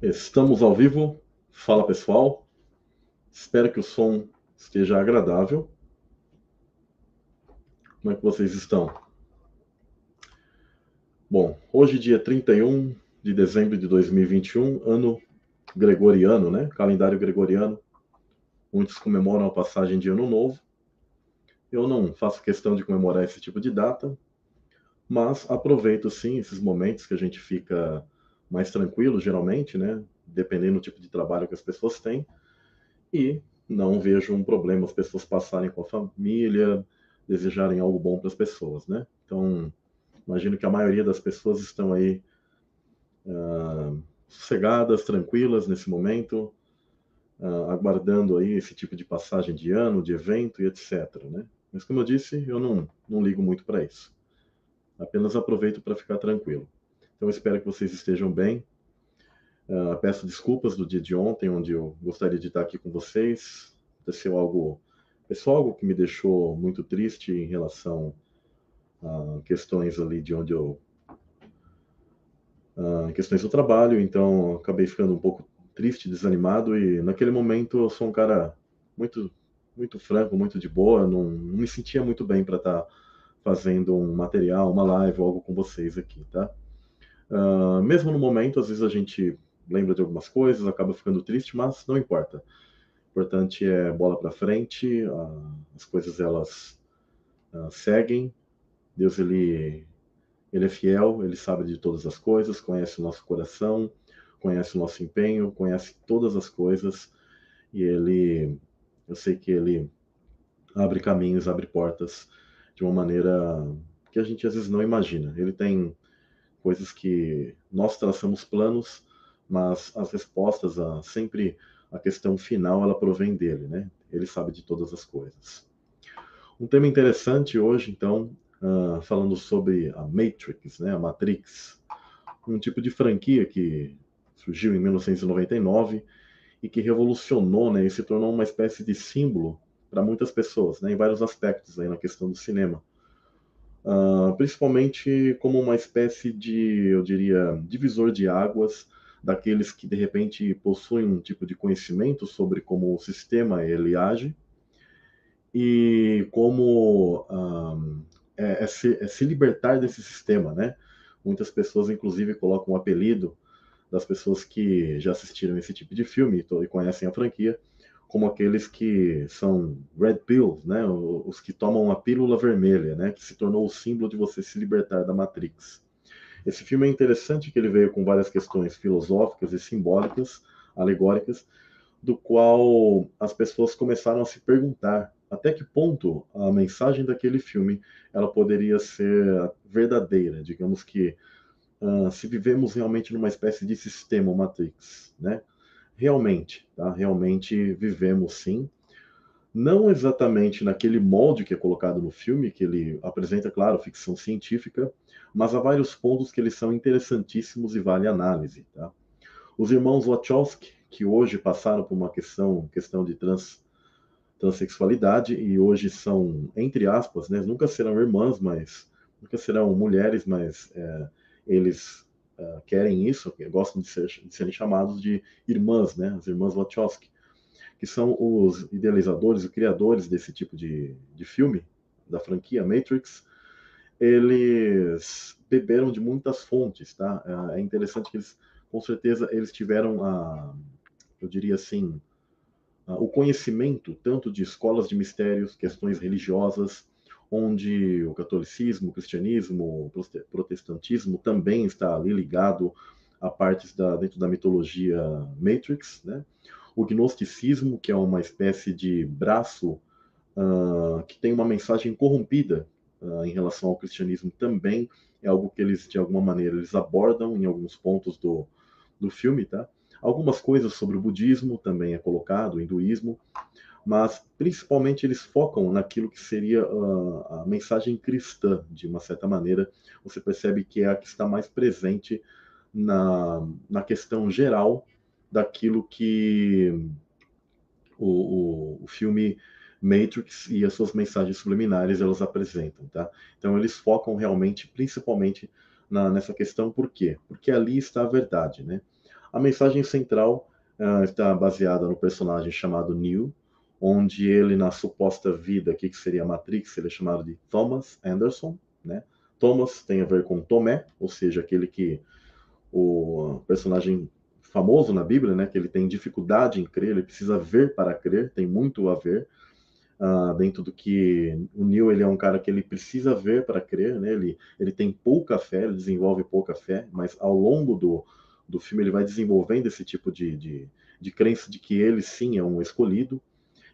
Estamos ao vivo. Fala pessoal. Espero que o som esteja agradável. Como é que vocês estão? Bom, hoje, dia 31 de dezembro de 2021, ano gregoriano, né? Calendário gregoriano. Muitos comemoram a passagem de ano novo. Eu não faço questão de comemorar esse tipo de data, mas aproveito sim esses momentos que a gente fica mais tranquilo, geralmente, né? Dependendo do tipo de trabalho que as pessoas têm. E não vejo um problema as pessoas passarem com a família, desejarem algo bom para as pessoas, né? Então, imagino que a maioria das pessoas estão aí uh, sossegadas, tranquilas nesse momento, uh, aguardando aí esse tipo de passagem de ano, de evento e etc, né? Mas como eu disse, eu não, não ligo muito para isso. Apenas aproveito para ficar tranquilo. Então, espero que vocês estejam bem. Uh, peço desculpas do dia de ontem, onde eu gostaria de estar aqui com vocês. Aconteceu algo pessoal, algo que me deixou muito triste em relação a questões ali de onde eu. Uh, questões do trabalho, então acabei ficando um pouco triste, desanimado. E naquele momento eu sou um cara muito, muito franco, muito de boa, não, não me sentia muito bem para estar fazendo um material, uma live, algo com vocês aqui, tá? Uh, mesmo no momento, às vezes a gente lembra de algumas coisas, acaba ficando triste, mas não importa. O importante é bola para frente, uh, as coisas elas uh, seguem. Deus ele ele é fiel, ele sabe de todas as coisas, conhece o nosso coração, conhece o nosso empenho, conhece todas as coisas e ele eu sei que ele abre caminhos, abre portas de uma maneira que a gente às vezes não imagina. Ele tem coisas que nós traçamos planos, mas as respostas, a, sempre a questão final, ela provém dele, né? Ele sabe de todas as coisas. Um tema interessante hoje, então, uh, falando sobre a Matrix, né? A Matrix, um tipo de franquia que surgiu em 1999 e que revolucionou, né? E se tornou uma espécie de símbolo para muitas pessoas, né? Em vários aspectos aí na questão do cinema uh, principalmente como uma espécie de, eu diria, divisor de águas daqueles que de repente possuem um tipo de conhecimento sobre como o sistema ele age e como um, é, é, se, é, se, libertar desse sistema, né? Muitas pessoas, inclusive, colocam o um apelido das pessoas que já assistiram esse tipo de filme e conhecem a franquia como aqueles que são red pills, né, os que tomam a pílula vermelha, né, que se tornou o símbolo de você se libertar da Matrix. Esse filme é interessante que ele veio com várias questões filosóficas e simbólicas, alegóricas, do qual as pessoas começaram a se perguntar até que ponto a mensagem daquele filme ela poderia ser verdadeira, digamos que uh, se vivemos realmente numa espécie de sistema Matrix, né? Realmente, tá? Realmente vivemos sim. Não exatamente naquele molde que é colocado no filme, que ele apresenta, claro, ficção científica, mas há vários pontos que eles são interessantíssimos e vale análise, tá? Os irmãos Wachowski, que hoje passaram por uma questão, questão de trans, transexualidade e hoje são, entre aspas, né, nunca serão irmãs, mas nunca serão mulheres, mas é, eles uh, querem isso, gostam de, ser, de, serem chamados de irmãs, né? As irmãs Wachowski, que são os idealizadores e criadores desse tipo de, de filme, da franquia Matrix. Eles beberam de muitas fontes, tá? É, é interessante que eles, com certeza, eles tiveram a, eu diria assim, o conhecimento tanto de escolas de mistérios, questões religiosas, onde o catolicismo, o cristianismo, o protestantismo também está ali ligado a partes da, dentro da mitologia Matrix, né? O gnosticismo, que é uma espécie de braço uh, que tem uma mensagem corrompida uh, em relação ao cristianismo também é algo que eles, de alguma maneira, eles abordam em alguns pontos do, do filme, tá? Algumas coisas sobre o budismo também é colocado, o hinduísmo, mas principalmente eles focam naquilo que seria uh, a mensagem cristã, de uma certa maneira. Você percebe que é a que está mais presente na, na questão geral daquilo que o, o, o filme Matrix e as suas mensagens subliminares elas apresentam, tá? Então eles focam realmente, principalmente na, nessa questão, por quê? Porque ali está a verdade, né? A mensagem central uh, está baseada no personagem chamado Neo, onde ele, na suposta vida, que, que seria a Matrix, ele é chamado de Thomas Anderson, né? Thomas tem a ver com Tomé, ou seja, aquele que o personagem famoso na Bíblia, né, que ele tem dificuldade em crer, ele precisa ver para crer, tem muito a ver uh, dentro do que o Neil ele é um cara que ele precisa ver para crer, né, ele, ele tem pouca fé, ele desenvolve pouca fé, mas ao longo do, do filme ele vai desenvolvendo esse tipo de, de, de crença de que ele sim é um escolhido.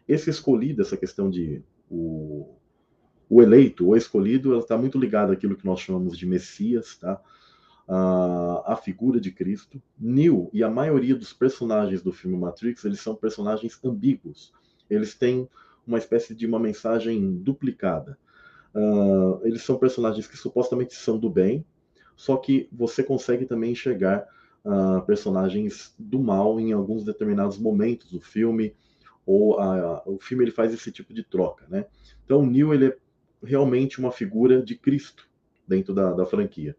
Esse escolhido, essa questão de o, o eleito, o escolhido, ela está muito ligada àquilo que nós chamamos de Messias, tá? a, a figura de Cristo. Neo e a maioria dos personagens do filme Matrix, eles são personagens ambíguos. Eles têm uma espécie de uma mensagem duplicada. Uh, eles são personagens que supostamente são do bem, só que você consegue também enxergar uh, personagens do mal em alguns determinados momentos do filme, ou uh, o filme ele faz esse tipo de troca, né? Então o Neo ele é realmente uma figura de Cristo dentro da, da franquia.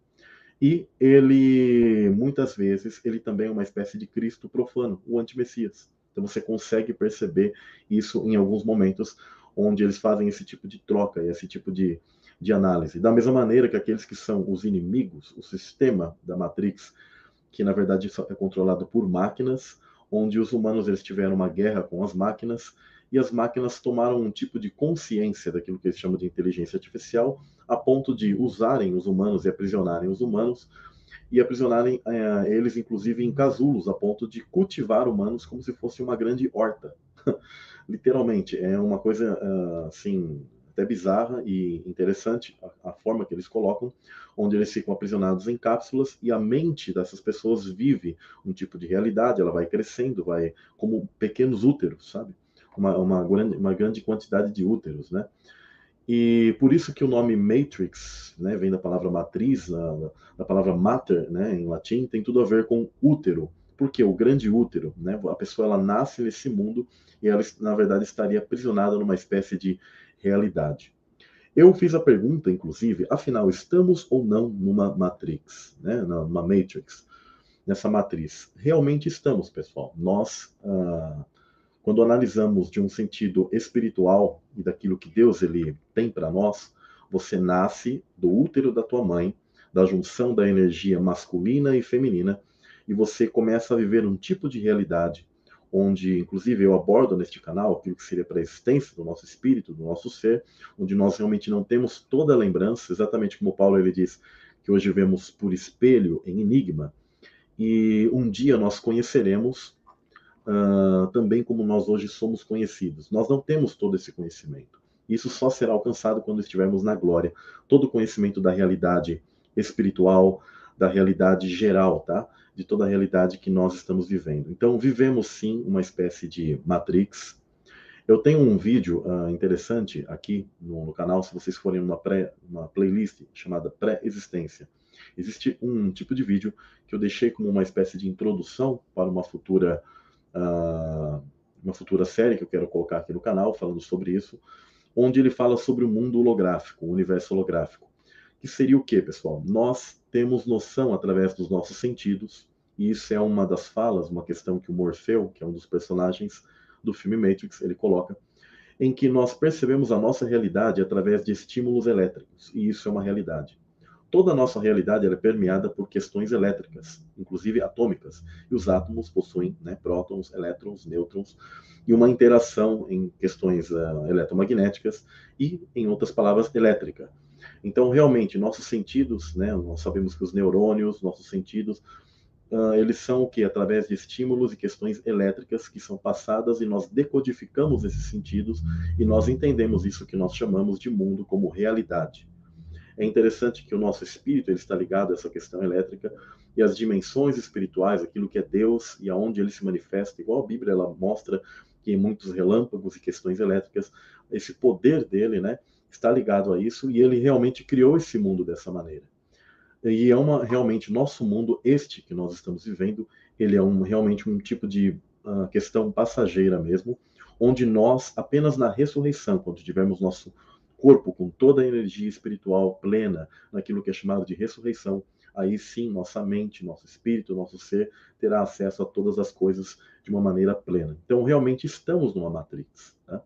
E ele, muitas vezes, ele também é uma espécie de Cristo profano, o anti-Messias. Então você consegue perceber isso em alguns momentos onde eles fazem esse tipo de troca esse tipo de, de análise. Da mesma maneira que aqueles que são os inimigos, o sistema da Matrix, que na verdade é controlado por máquinas, onde os humanos eles tiveram uma guerra com as máquinas e as máquinas tomaram um tipo de consciência daquilo que eles chamam de inteligência artificial, a ponto de usarem os humanos e aprisionarem os humanos, e aprisionarem é, eles, inclusive, em casulos, a ponto de cultivar humanos como se fosse uma grande horta. Literalmente, é uma coisa, uh, assim, até bizarra e interessante a, a, forma que eles colocam, onde eles ficam aprisionados em cápsulas e a mente dessas pessoas vive um tipo de realidade, ela vai crescendo, vai como pequenos úteros, sabe? uma, uma, grande, uma grande quantidade de úteros, né? E por isso que o nome Matrix, né, vem da palavra matriz, da, da palavra mater, né, em latim, tem tudo a ver com útero. Porque o grande útero, né, a pessoa ela nasce nesse mundo e ela na verdade estaria aprisionada numa espécie de realidade. Eu fiz a pergunta, inclusive, afinal, estamos ou não numa matrix, né, numa matrix, nessa matriz? Realmente estamos, pessoal. Nós ah, quando analisamos de um sentido espiritual e daquilo que Deus ele tem para nós, você nasce do útero da tua mãe, da junção da energia masculina e feminina, e você começa a viver um tipo de realidade onde, inclusive, eu abordo neste canal aquilo que seria para a existência do nosso espírito, do nosso ser, onde nós realmente não temos toda a lembrança, exatamente como Paulo ele diz, que hoje vemos por espelho em enigma, e um dia nós conheceremos uh, também como nós hoje somos conhecidos. Nós não temos todo esse conhecimento. Isso só será alcançado quando estivermos na glória. Todo o conhecimento da realidade espiritual, da realidade geral, tá? De toda a realidade que nós estamos vivendo. Então, vivemos sim uma espécie de matrix. Eu tenho um vídeo uh, interessante aqui no, no, canal, se vocês forem numa pré, uma playlist chamada Pré-Existência. Existe um tipo de vídeo que eu deixei como uma espécie de introdução para uma futura uh, uma futura série que eu quero colocar aqui no canal, falando sobre isso, onde ele fala sobre o mundo holográfico, o universo holográfico. Que seria o que, pessoal? Nós temos noção através dos nossos sentidos, e isso é uma das falas, uma questão que o Morfeu, que é um dos personagens do filme Matrix, ele coloca, em que nós percebemos a nossa realidade através de estímulos elétricos, e isso é uma realidade toda a nossa realidade é permeada por questões elétricas, inclusive atômicas. E os átomos possuem né, prótons, elétrons, nêutrons, e uma interação em questões uh, eletromagnéticas e, em outras palavras, elétrica. Então, realmente, nossos sentidos, né, nós sabemos que os neurônios, nossos sentidos, uh, eles são o que? Através de estímulos e questões elétricas que são passadas e nós decodificamos esses sentidos e nós entendemos isso que nós chamamos de mundo como realidade. É interessante que o nosso espírito ele está ligado a essa questão elétrica e as dimensões espirituais, aquilo que é Deus e aonde ele se manifesta, igual a Bíblia ela mostra que em muitos relâmpagos e questões elétricas, esse poder dele, né, está ligado a isso e ele realmente criou esse mundo dessa maneira. E é uma realmente nosso mundo este que nós estamos vivendo, ele é um realmente um tipo de uh, questão passageira mesmo, onde nós apenas na ressurreição, quando tivermos nosso corpo com toda a energia espiritual plena naquilo que é chamado de ressurreição, aí sim nossa mente, nosso espírito, nosso ser terá acesso a todas as coisas de uma maneira plena. Então, realmente estamos numa Matrix. Tá?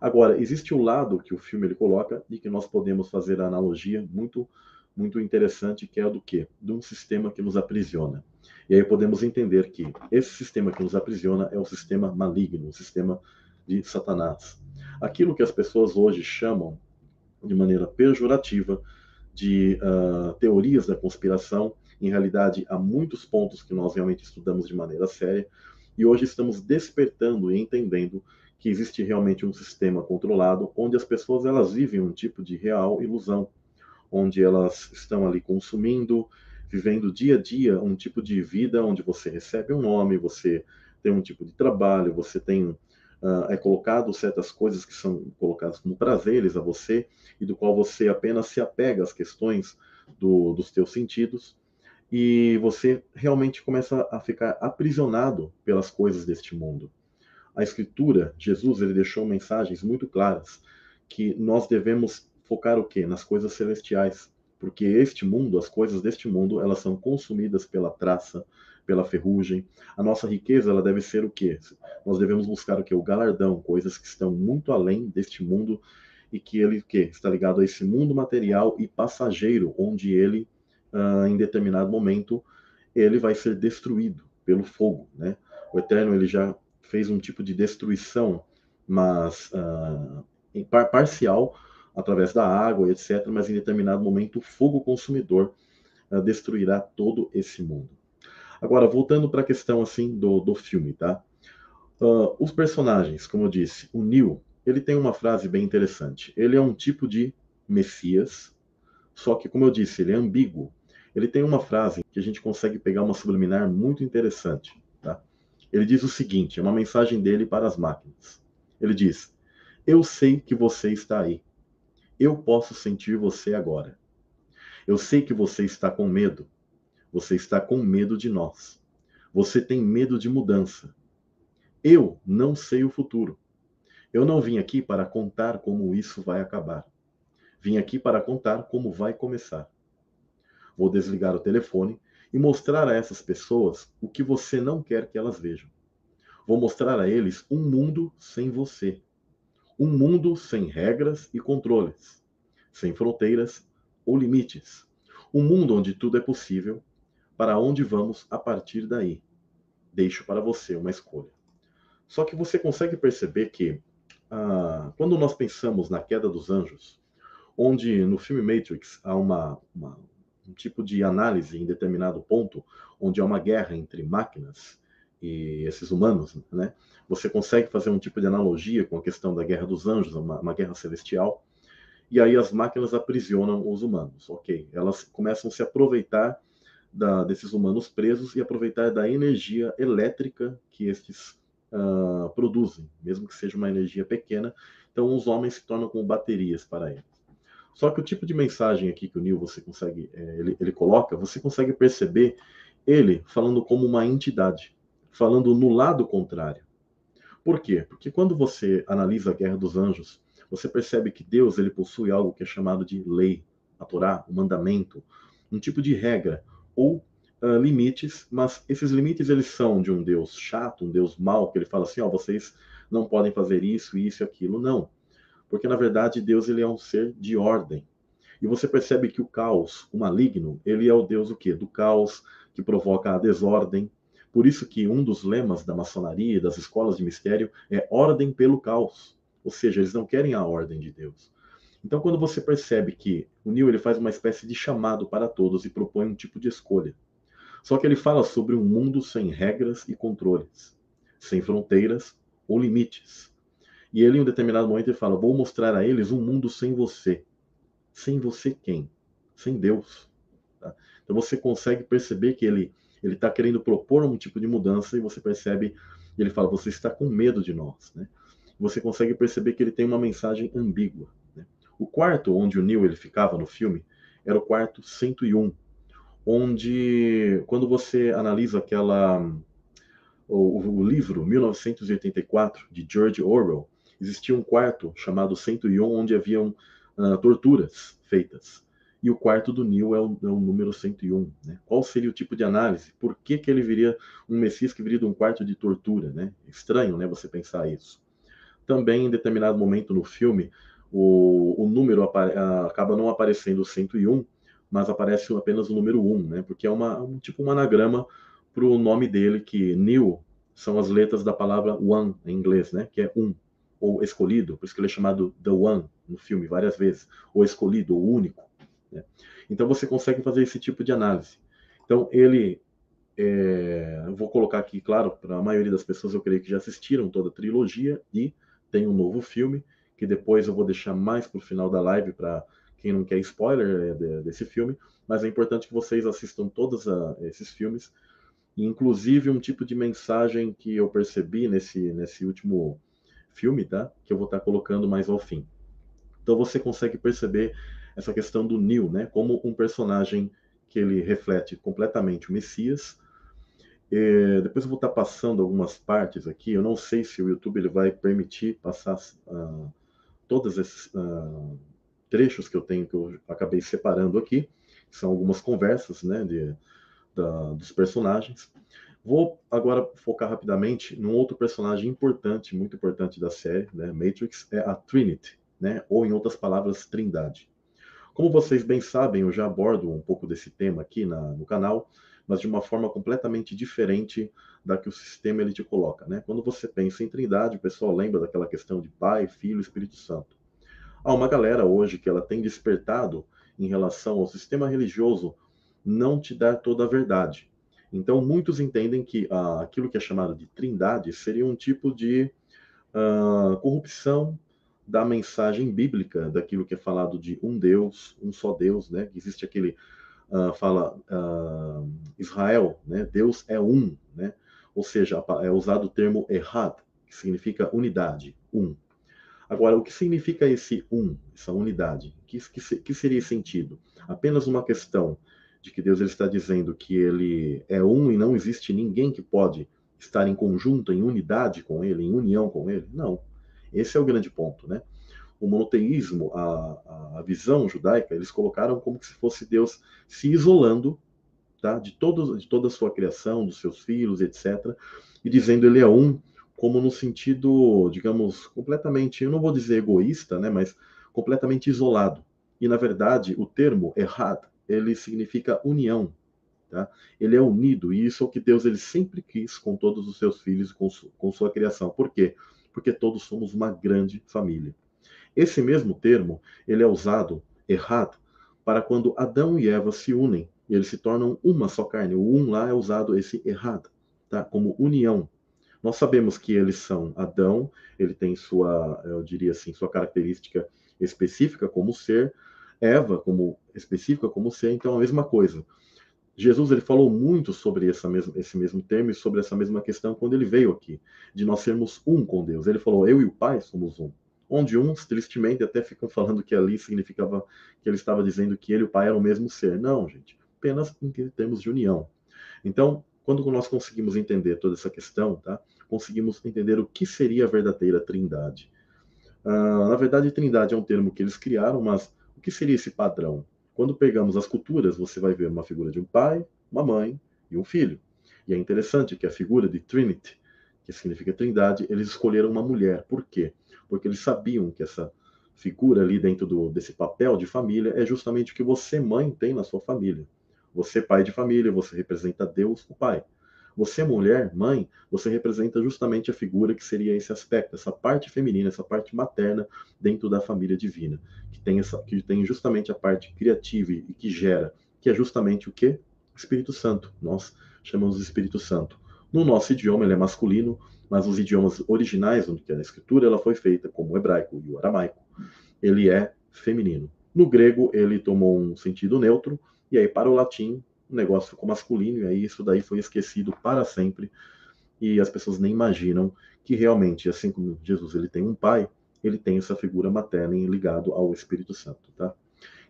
Agora, existe um lado que o filme ele coloca e que nós podemos fazer a analogia muito muito interessante, que é do quê? De um sistema que nos aprisiona. E aí podemos entender que esse sistema que nos aprisiona é o sistema maligno, o sistema de Satanás. Aquilo que as pessoas hoje chamam de maneira pejorativa de uh, teorias da conspiração, em realidade há muitos pontos que nós realmente estudamos de maneira séria, e hoje estamos despertando e entendendo que existe realmente um sistema controlado onde as pessoas elas vivem um tipo de real ilusão, onde elas estão ali consumindo, vivendo dia a dia um tipo de vida onde você recebe um nome, você tem um tipo de trabalho, você tem uh, é colocado certas coisas que são colocadas como prazeres a você e do qual você apenas se apega às questões do, dos teus sentidos e você realmente começa a ficar aprisionado pelas coisas deste mundo. A Escritura, Jesus, ele deixou mensagens muito claras que nós devemos focar o quê? Nas coisas celestiais, porque este mundo, as coisas deste mundo, elas são consumidas pela traça, pela ferrugem. A nossa riqueza, ela deve ser o quê? Nós devemos buscar o quê? O galardão, coisas que estão muito além deste mundo e que ele o quê? está ligado a esse mundo material e passageiro, onde ele, uh, em determinado momento, ele vai ser destruído pelo fogo, né? O Eterno ele já fez um tipo de destruição, mas uh, parcial através da água, etc. Mas em determinado momento, o fogo consumidor uh, destruirá todo esse mundo. Agora, voltando para a questão assim do, do filme, tá? Uh, os personagens, como eu disse, o Neil, ele tem uma frase bem interessante. Ele é um tipo de Messias, só que, como eu disse, ele é ambíguo. Ele tem uma frase que a gente consegue pegar uma subliminar muito interessante. Tá? Ele diz o seguinte: é uma mensagem dele para as máquinas. Ele diz: Eu sei que você está aí. Eu posso sentir você agora. Eu sei que você está com medo. Você está com medo de nós. Você tem medo de mudança. Eu não sei o futuro. Eu não vim aqui para contar como isso vai acabar. Vim aqui para contar como vai começar. Vou desligar o telefone e mostrar a essas pessoas o que você não quer que elas vejam. Vou mostrar a eles um mundo sem você. Um mundo sem regras e controles, sem fronteiras ou limites. Um mundo onde tudo é possível, para onde vamos a partir daí. Deixo para você uma escolha. Só que você consegue perceber que, ah, quando nós pensamos na queda dos anjos, onde no filme Matrix há uma, uma, um tipo de análise em determinado ponto, onde há uma guerra entre máquinas e esses humanos, né? Você consegue fazer um tipo de analogia com a questão da guerra dos anjos, uma, uma guerra celestial, e aí as máquinas aprisionam os humanos, ok? Elas começam a se aproveitar da, desses humanos presos e aproveitar da energia elétrica que estes uh, produzem, mesmo que seja uma energia pequena. Então, os homens se tornam como baterias para eles. Só que o tipo de mensagem aqui que o Neil você consegue, é, ele, ele coloca, você consegue perceber ele falando como uma entidade falando no lado contrário. Por quê? Porque quando você analisa a Guerra dos Anjos, você percebe que Deus ele possui algo que é chamado de lei, a Torá, o mandamento, um tipo de regra ou uh, limites, mas esses limites eles são de um Deus chato, um Deus mau, que ele fala assim, ó, oh, vocês não podem fazer isso, isso e aquilo. Não. Porque na verdade Deus ele é um ser de ordem. E você percebe que o caos, o maligno, ele é o Deus o quê? Do caos que provoca a desordem, por isso que um dos lemas da maçonaria e das escolas de mistério é ordem pelo caos. Ou seja, eles não querem a ordem de Deus. Então, quando você percebe que o Neil ele faz uma espécie de chamado para todos e propõe um tipo de escolha. Só que ele fala sobre um mundo sem regras e controles, sem fronteiras ou limites. E ele, em um determinado momento, ele fala: Vou mostrar a eles um mundo sem você. Sem você quem? Sem Deus. Tá? Então você consegue perceber que ele ele está querendo propor um tipo de mudança e você percebe, ele fala, você está com medo de nós, né? Você consegue perceber que ele tem uma mensagem ambígua. Né? O quarto onde o Neil ele ficava no filme era o quarto 101, onde quando você analisa aquela o, o livro 1984 de George Orwell, existia um quarto chamado 101 onde haviam uh, torturas feitas. e o quarto do Nil é o, é o número 101. Né? Qual seria o tipo de análise? Por que, que ele viria um Messias que viria de um quarto de tortura? Né? Estranho, né, você pensar isso. Também, em determinado momento no filme, o, o número acaba não aparecendo 101, mas aparece apenas o número 1, né? porque é uma, um, tipo um anagrama para o nome dele, que Nil são as letras da palavra one em inglês, né? que é um, ou escolhido, por isso que ele é chamado The One no filme várias vezes, ou escolhido, ou único. Né? Então você consegue fazer esse tipo de análise. Então ele, é, eu vou colocar aqui, claro, para a maioria das pessoas eu creio que já assistiram toda a trilogia e tem um novo filme que depois eu vou deixar mais para o final da live para quem não quer spoiler é, desse filme, mas é importante que vocês assistam todos a, esses filmes, inclusive um tipo de mensagem que eu percebi nesse, nesse último filme, tá? Que eu vou estar colocando mais ao fim. Então você consegue perceber essa questão do Neil, né, como um personagem que ele reflete completamente o Messias. E depois eu vou estar passando algumas partes aqui. Eu não sei se o YouTube ele vai permitir passar uh, todos esses uh, trechos que eu tenho que eu acabei separando aqui, são algumas conversas, né, de, da, dos personagens. Vou agora focar rapidamente num outro personagem importante, muito importante da série, né, Matrix, é a Trinity, né, ou em outras palavras, Trindade. Como vocês bem sabem, eu já abordo um pouco desse tema aqui na, no canal, mas de uma forma completamente diferente da que o sistema ele te coloca. Né? Quando você pensa em trindade, o pessoal lembra daquela questão de Pai, Filho e Espírito Santo. Há uma galera hoje que ela tem despertado em relação ao sistema religioso não te dar toda a verdade. Então, muitos entendem que ah, aquilo que é chamado de trindade seria um tipo de ah, corrupção da mensagem bíblica, daquilo que é falado de um Deus, um só Deus, né? Existe aquele uh, fala Israel, né? Deus é um, né? Ou seja, é usado o termo errad, que significa unidade, um. Agora, o que significa esse um, essa unidade? Que, que, que seria sentido? Apenas uma questão de que Deus ele está dizendo que ele é um e não existe ninguém que pode estar em conjunto, em unidade com ele, em união com ele? Não. Esse é o grande ponto, né? O monoteísmo, a, a visão judaica, eles colocaram como se fosse Deus se isolando tá? de, todo, de toda a sua criação, dos seus filhos, etc., e dizendo ele é um, como no sentido, digamos, completamente, eu não vou dizer egoísta, né, mas completamente isolado. E, na verdade, o termo errado, ele significa união, tá? Ele é unido, e isso é o que Deus ele sempre quis com todos os seus filhos, com, com sua criação. Por quê? porque todos somos uma grande família. Esse mesmo termo, ele é usado errado para quando Adão e Eva se unem e eles se tornam uma só carne. O um lá é usado esse errado, tá? Como união. Nós sabemos que eles são Adão, ele tem sua, eu diria assim, sua característica específica como ser, Eva como específica como ser, então a mesma coisa. Jesus ele falou muito sobre essa mesma, esse mesmo termo e sobre essa mesma questão quando ele veio aqui, de nós sermos um com Deus. Ele falou: Eu e o Pai somos um. Onde uns, tristemente, até ficam falando que ali significava que ele estava dizendo que ele e o Pai eram o mesmo ser. Não, gente, apenas em termos de união. Então, quando nós conseguimos entender toda essa questão, tá? conseguimos entender o que seria a verdadeira trindade. Uh, na verdade, trindade é um termo que eles criaram, mas o que seria esse padrão? Quando pegamos as culturas, você vai ver uma figura de um pai, uma mãe e um filho. E é interessante que a figura de Trinity, que significa trindade, eles escolheram uma mulher. Por quê? Porque eles sabiam que essa figura ali dentro do, desse papel de família é justamente o que você, mãe, tem na sua família. Você, pai de família, você representa Deus, o pai. Você, mulher, mãe, você representa justamente a figura que seria esse aspecto, essa parte feminina, essa parte materna dentro da família divina, que tem, essa, que tem justamente a parte criativa e que gera, que é justamente o que? O Espírito Santo. Nós chamamos de Espírito Santo. No nosso idioma ele é masculino, mas os idiomas originais, onde a escritura ela foi feita, como o hebraico e o aramaico, ele é feminino. No grego ele tomou um sentido neutro, e aí para o latim o negócio ficou masculino, e aí isso daí foi esquecido para sempre, e as pessoas nem imaginam que realmente, assim como Jesus ele tem um pai, ele tem essa figura materna ligado ao Espírito Santo, tá?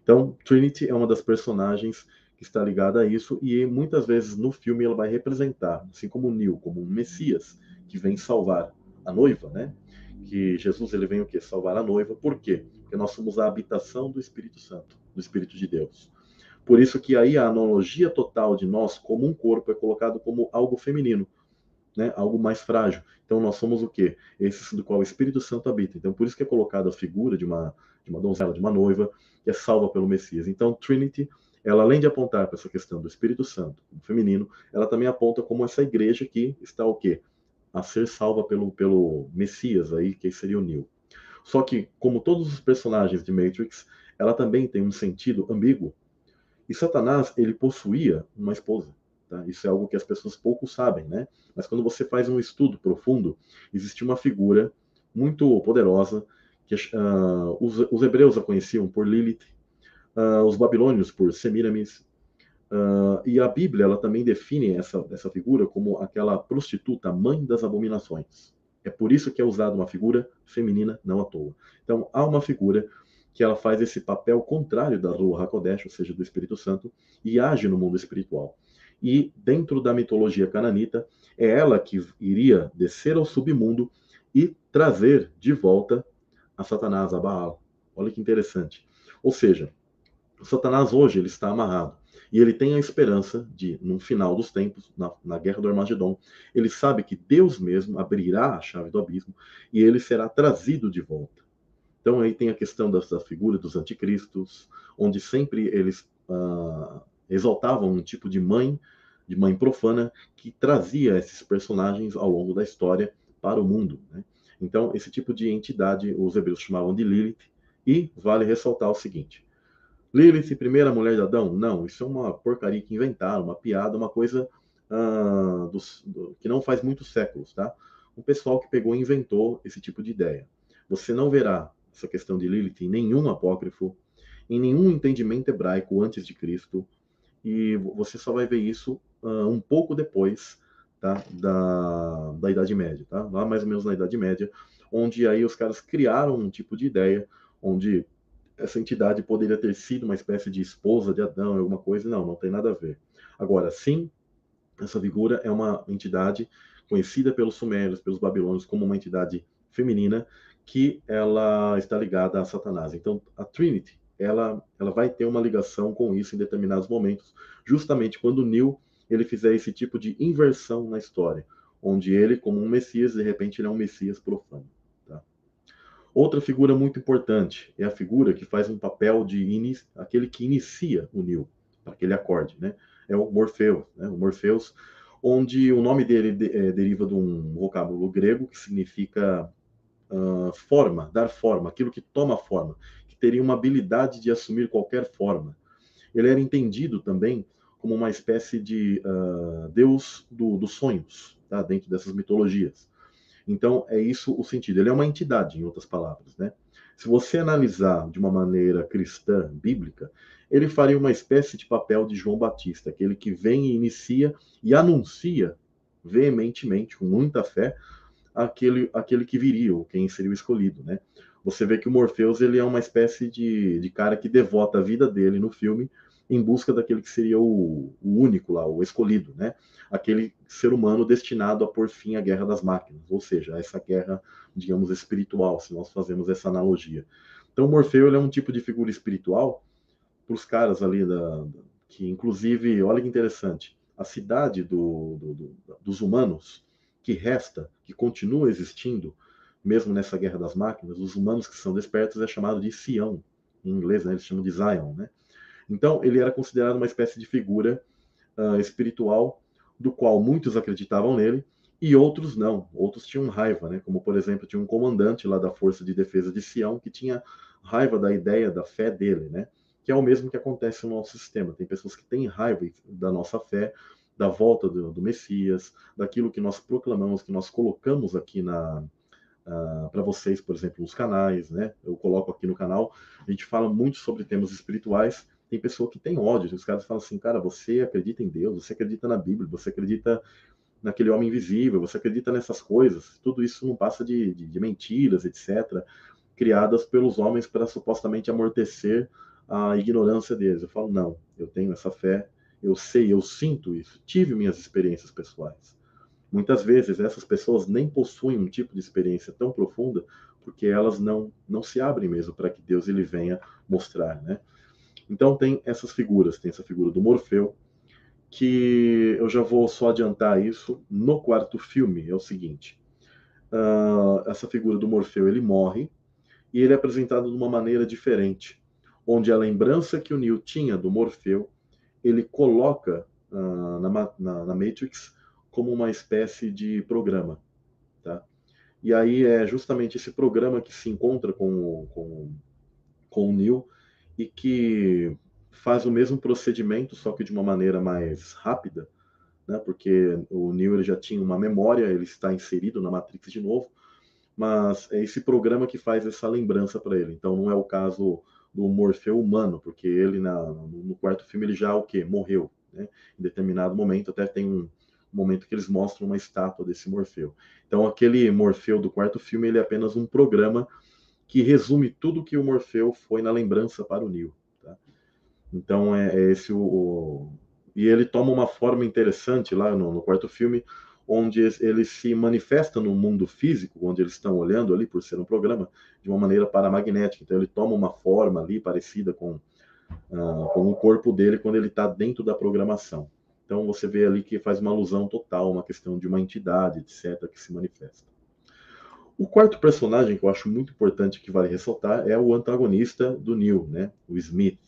Então, Trinity é uma das personagens que está ligada a isso, e muitas vezes no filme ela vai representar, assim como Neil, como um Messias que vem salvar a noiva, né? Que Jesus ele vem o quê? Salvar a noiva. Por quê? Porque nós somos a habitação do Espírito Santo, do Espírito de Deus. Por isso que aí a analogia total de nós como um corpo é colocado como algo feminino, né? Algo mais frágil. Então nós somos o quê? Esse do qual o Espírito Santo habita. Então por isso que é colocada a figura de uma de uma donzela, de uma noiva que é salva pelo Messias. Então Trinity ela além de apontar para essa questão do Espírito Santo, o feminino, ela também aponta como essa igreja que está o quê? A ser salva pelo, pelo Messias aí, que seria o Neo. Só que, como todos os personagens de Matrix, ela também tem um sentido ambíguo. E Satanás, ele possuía uma esposa. Tá? Isso é algo que as pessoas pouco sabem, né? Mas quando você faz um estudo profundo, existe uma figura muito poderosa que uh, os, os hebreus a conheciam por Lilith, uh, os babilônios por Semiramis. Uh, e a Bíblia ela também define essa, essa figura como aquela prostituta, mãe das abominações. É por isso que é usada uma figura feminina, não à toa. Então, há uma figura que ela faz esse papel contrário da Ruach HaKodesh, ou seja, do Espírito Santo, e age no mundo espiritual. E dentro da mitologia cananita, é ela que iria descer ao submundo e trazer de volta a Satanás, a Baal. Olha que interessante. Ou seja, Satanás hoje ele está amarrado. E ele tem a esperança de, no final dos tempos, na, na guerra do Armagedon, ele sabe que Deus mesmo abrirá a chave do abismo e ele será trazido de volta. Então aí tem a questão dessa figura dos anticristos, onde sempre eles ah, exaltavam um tipo de mãe, de mãe profana, que trazia esses personagens ao longo da história para o mundo. Né? Então, esse tipo de entidade os hebreus chamavam de Lilith, e vale ressaltar o seguinte: Lilith, primeira mulher de Adão? Não, isso é uma porcaria que inventaram, uma piada, uma coisa uh, dos, do, que não faz muitos séculos, tá? Um pessoal que pegou e inventou esse tipo de ideia. Você não verá essa questão de Lilith em nenhum apócrifo, em nenhum entendimento hebraico antes de Cristo, e você só vai ver isso uh, um pouco depois tá? da, da Idade Média, tá? Lá mais ou menos na Idade Média, onde aí os caras criaram um tipo de ideia onde essa entidade poderia ter sido uma espécie de esposa de Adão, alguma coisa. Não, não tem nada a ver. Agora, sim, essa figura é uma entidade conhecida pelos sumérios, pelos babilônios, como uma entidade feminina que ela está ligada a Satanás. Então, a Trinity, ela, ela vai ter uma ligação com isso em determinados momentos, justamente quando Neil ele fizer esse tipo de inversão na história, onde ele, como um Messias, de repente ele é um Messias profano. Outra figura muito importante é a figura que faz um papel de aquele que inicia o Neo, para que ele acorde, né? É o Morpheus, né? O Morpheus, onde o nome dele de, é, deriva de um vocábulo grego que significa uh, forma, dar forma, aquilo que toma forma, que teria uma habilidade de assumir qualquer forma. Ele era entendido também como uma espécie de uh, deus do, dos sonhos, tá? dentro dessas mitologias. Então, é isso o sentido. Ele é uma entidade, em outras palavras, né? Se você analisar de uma maneira cristã, bíblica, ele faria uma espécie de papel de João Batista, aquele que vem e inicia e anuncia veementemente, com muita fé, aquele, aquele que viria, ou quem seria o escolhido, né? Você vê que o Morpheus ele é uma espécie de, de cara que devota a vida dele no filme em busca daquele que seria o, o, único lá, o escolhido, né? Aquele ser humano destinado a pôr fim à guerra das máquinas, ou seja, essa guerra, digamos, espiritual, se nós fazemos essa analogia. Então, Morfeu é um tipo de figura espiritual para os caras ali da, que, inclusive, olha que interessante, a cidade do, do, do, dos humanos que resta, que continua existindo, mesmo nessa guerra das máquinas, os humanos que são despertos é chamado de Sião, em inglês, né? Eles chamam de Zion, né? Então, ele era considerado uma espécie de figura uh, espiritual, do qual muitos acreditavam nele e outros não. Outros tinham raiva, né? Como, por exemplo, tinha um comandante lá da Força de Defesa de Sião que tinha raiva da ideia, da fé dele, né? Que é o mesmo que acontece no nosso sistema. Tem pessoas que têm raiva da nossa fé, da volta do, do Messias, daquilo que nós proclamamos, que nós colocamos aqui na, Uh, para vocês, por exemplo, nos canais, né? Eu coloco aqui no canal, a gente fala muito sobre temas espirituais tem pessoa que tem ódio. Os caras falam assim, cara, você acredita em Deus, você acredita na Bíblia, você acredita naquele homem invisível, você acredita nessas coisas. Tudo isso não passa de, de, de mentiras, etc., criadas pelos homens para supostamente amortecer a ignorância deles. Eu falo, não, eu tenho essa fé, eu sei, eu sinto isso, tive minhas experiências pessoais. Muitas vezes essas pessoas nem possuem um tipo de experiência tão profunda porque elas não não se abrem mesmo para que Deus ele venha mostrar, né? Então tem essas figuras, tem essa figura do Morfeu, que eu já vou só adiantar isso. No quarto filme é o seguinte: uh, essa figura do Morfeu ele morre e ele é apresentado de uma maneira diferente, onde a lembrança que o Neo tinha do Morfeu ele coloca uh, na, na, na Matrix como uma espécie de programa, tá? E aí é justamente esse programa que se encontra com com, com o Neo e que faz o mesmo procedimento, só que de uma maneira mais rápida, né? Porque o Neo ele já tinha uma memória, ele está inserido na Matrix de novo, mas é esse programa que faz essa lembrança para ele. Então não é o caso do Morfeu humano, porque ele na, no quarto filme ele já o que morreu, né? Em determinado momento até tem um momento que eles mostram uma estátua desse Morfeu. Então aquele Morfeu do quarto filme ele é apenas um programa que resume tudo que o Morfeu foi na lembrança para o Neo. Tá? Então é, é esse o, o, e ele toma uma forma interessante lá no, no, quarto filme, onde ele se manifesta no mundo físico, onde eles estão olhando ali por ser um programa, de uma maneira paramagnética. Então ele toma uma forma ali parecida com, uh, com o corpo dele quando ele está dentro da programação. Então você vê ali que faz uma alusão total, uma questão de uma entidade, etc., que se manifesta. O quarto personagem que eu acho muito importante que vale ressaltar é o antagonista do Neil, né? o Smith.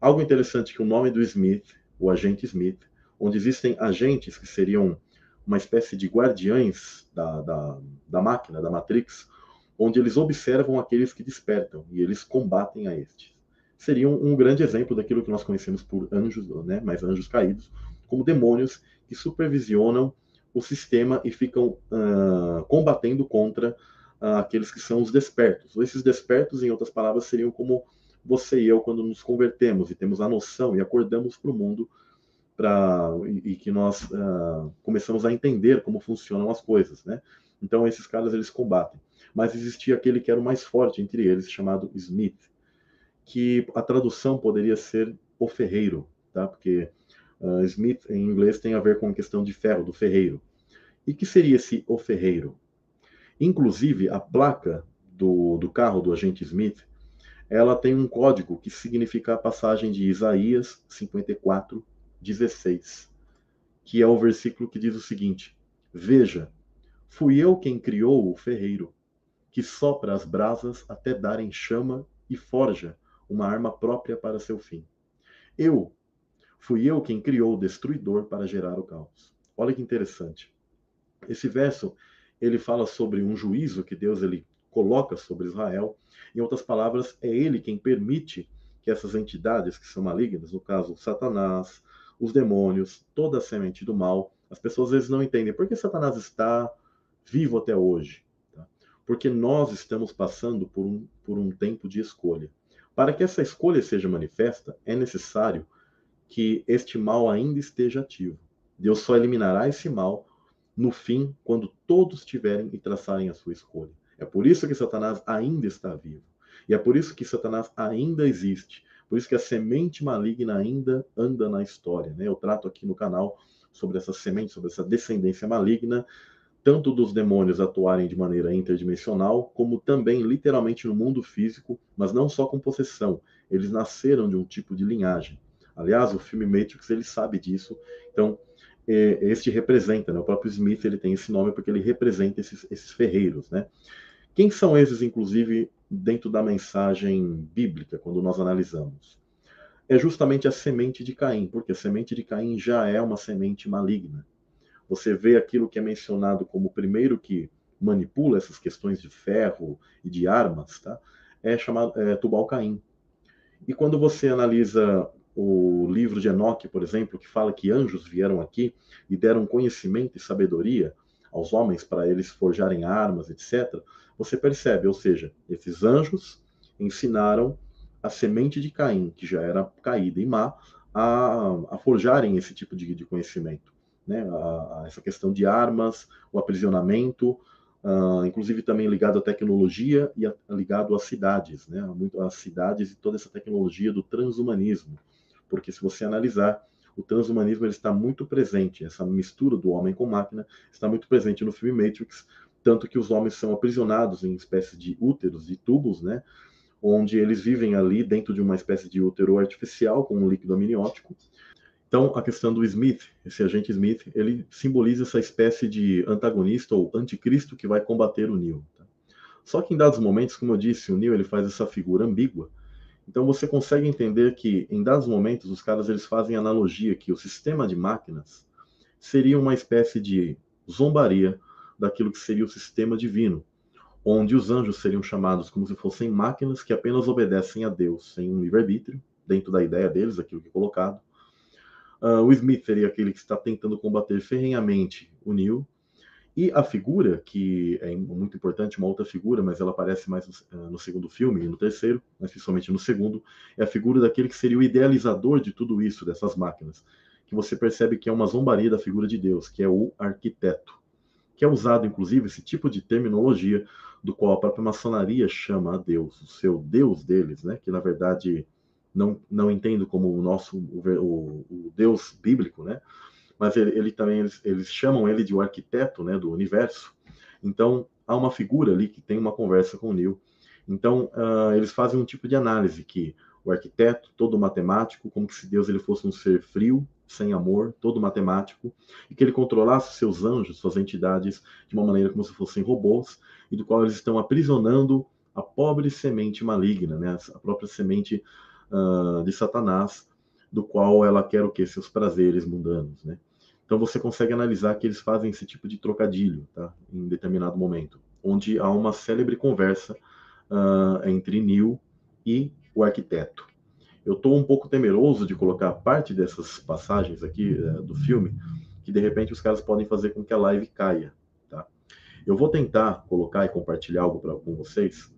Algo interessante que o nome do Smith, o agente Smith, onde existem agentes que seriam uma espécie de guardiães da, da, da máquina, da Matrix, onde eles observam aqueles que despertam e eles combatem a estes. Seria um, um grande exemplo daquilo que nós conhecemos por anjos, né, mais anjos caídos, como demônios que supervisionam o sistema e ficam uh, combatendo contra uh, aqueles que são os despertos. Esses despertos, em outras palavras, seriam como você e eu quando nos convertemos e temos a noção e acordamos para o mundo e, e, que nós uh, começamos a entender como funcionam as coisas, né? Então esses caras eles combatem. Mas existia aquele que era o mais forte entre eles, chamado Smith, que a tradução poderia ser o ferreiro, tá? Porque Uh, Smith, em inglês, tem a ver com a questão de ferro, do ferreiro. E que seria esse o ferreiro? Inclusive, a placa do, do carro do agente Smith, ela tem um código que significa a passagem de Isaías 54, 16, que é o versículo que diz o seguinte: Veja, fui eu quem criou o ferreiro, que sopra as brasas até darem chama e forja uma arma própria para seu fim. Eu, Fui eu quem criou o destruidor para gerar o caos. Olha que interessante. Esse verso, ele fala sobre um juízo que Deus ele coloca sobre Israel. Em outras palavras, é ele quem permite que essas entidades que são malignas, no caso Satanás, os demônios, toda a semente do mal, as pessoas às vezes não entendem por que Satanás está vivo até hoje. Tá? Porque nós estamos passando por um, por um tempo de escolha. Para que essa escolha seja manifesta, é necessário que este mal ainda esteja ativo. Deus só eliminará esse mal no fim, quando todos tiverem e traçarem a sua escolha. É por isso que Satanás ainda está vivo. E é por isso que Satanás ainda existe. Por isso que a semente maligna ainda anda na história. Né? Eu trato aqui no canal sobre essa semente, sobre essa descendência maligna, tanto dos demônios atuarem de maneira interdimensional, como também literalmente no mundo físico, mas não só com possessão. Eles nasceram de um tipo de linhagem. Aliás, o filme Matrix ele sabe disso. Então, é, este representa, né? O próprio Smith ele tem esse nome porque ele representa esses, esses ferreiros, né? Quem são esses, inclusive, dentro da mensagem bíblica, quando nós analisamos? É justamente a semente de Caim, porque a semente de Caim já é uma semente maligna. Você vê aquilo que é mencionado como o primeiro que manipula essas questões de ferro e de armas, tá? É chamado é, Tubal Caim. E quando você analisa o livro de Enoque, por exemplo, que fala que anjos vieram aqui e deram conhecimento e sabedoria aos homens para eles forjarem armas, etc., você percebe, ou seja, esses anjos ensinaram a semente de Caim, que já era caída e má, a, a forjarem esse tipo de, de conhecimento. Né? A, a essa questão de armas, o aprisionamento, uh, inclusive também ligado à tecnologia e a, ligado às cidades, né? muito às cidades e toda essa tecnologia do transhumanismo porque se você analisar, o transhumanismo ele está muito presente, essa mistura do homem com máquina está muito presente no filme Matrix, tanto que os homens são aprisionados em espécies de úteros e tubos, né? onde eles vivem ali dentro de uma espécie de útero artificial com um líquido amniótico. Então, a questão do Smith, esse agente Smith, ele simboliza essa espécie de antagonista ou anticristo que vai combater o Neo. Tá? Só que em dados momentos, como eu disse, o Neo ele faz essa figura ambígua. Então você consegue entender que em dados momentos os caras eles fazem analogia que o sistema de máquinas seria uma espécie de zombaria daquilo que seria o sistema divino, onde os anjos seriam chamados como se fossem máquinas que apenas obedecem a Deus, sem um livre-arbítrio, dentro da ideia deles, aquilo que é colocado. Uh, o Smith seria aquele que está tentando combater ferrenhamente o Neil. E a figura, que é muito importante, uma outra figura, mas ela aparece mais no, uh, no segundo filme e no terceiro, mas principalmente no segundo, é a figura daquele que seria o idealizador de tudo isso, dessas máquinas, que você percebe que é uma zombaria da figura de Deus, que é o arquiteto, que é usado, inclusive, esse tipo de terminologia do qual a própria maçonaria chama a Deus, o seu Deus deles, né? Que na verdade não, não entendo como o nosso o, o, Deus bíblico, né? Mas ele, ele também eles, eles, chamam ele de o arquiteto, né? Do universo. Então há uma figura ali que tem uma conversa com o Neil. Então uh, eles fazem um tipo de análise que o arquiteto, todo matemático, como se Deus ele fosse um ser frio, sem amor, todo matemático, e que ele controlasse seus anjos, suas entidades, de uma maneira como se fossem robôs, e do qual eles estão aprisionando a pobre semente maligna, né? a própria semente uh, de Satanás, do qual ela quer o que? Seus prazeres mundanos. Né? Então você consegue analisar que eles fazem esse tipo de trocadilho tá? em determinado momento, onde há uma célebre conversa uh, entre Neil e o arquiteto. Eu estou um pouco temeroso de colocar parte dessas passagens aqui uh, do filme, que de repente os caras podem fazer com que a live caia. Tá? Eu vou tentar colocar e compartilhar algo pra, com vocês,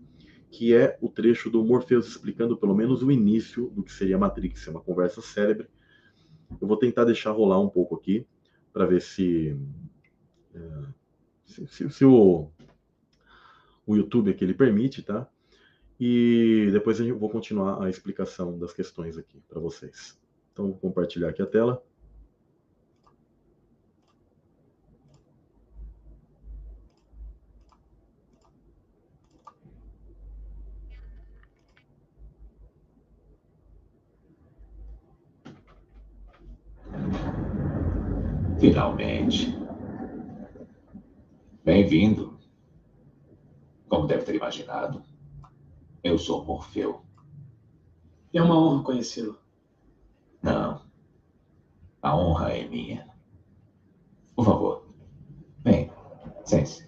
que é o trecho do Morpheus explicando pelo menos o início do que seria Matrix, é uma conversa célebre. Eu vou tentar deixar rolar um pouco aqui, para ver se, uh, se, se, se o, o YouTube aqui ele permite, tá? E depois eu vou continuar a explicação das questões aqui para vocês. Então, vou compartilhar aqui a tela. Finalmente. Bem-vindo. Como deve ter imaginado, eu sou Morfeu. É uma honra conhecê-lo. Não. A honra é minha. Por favor. Vem. Sente-se.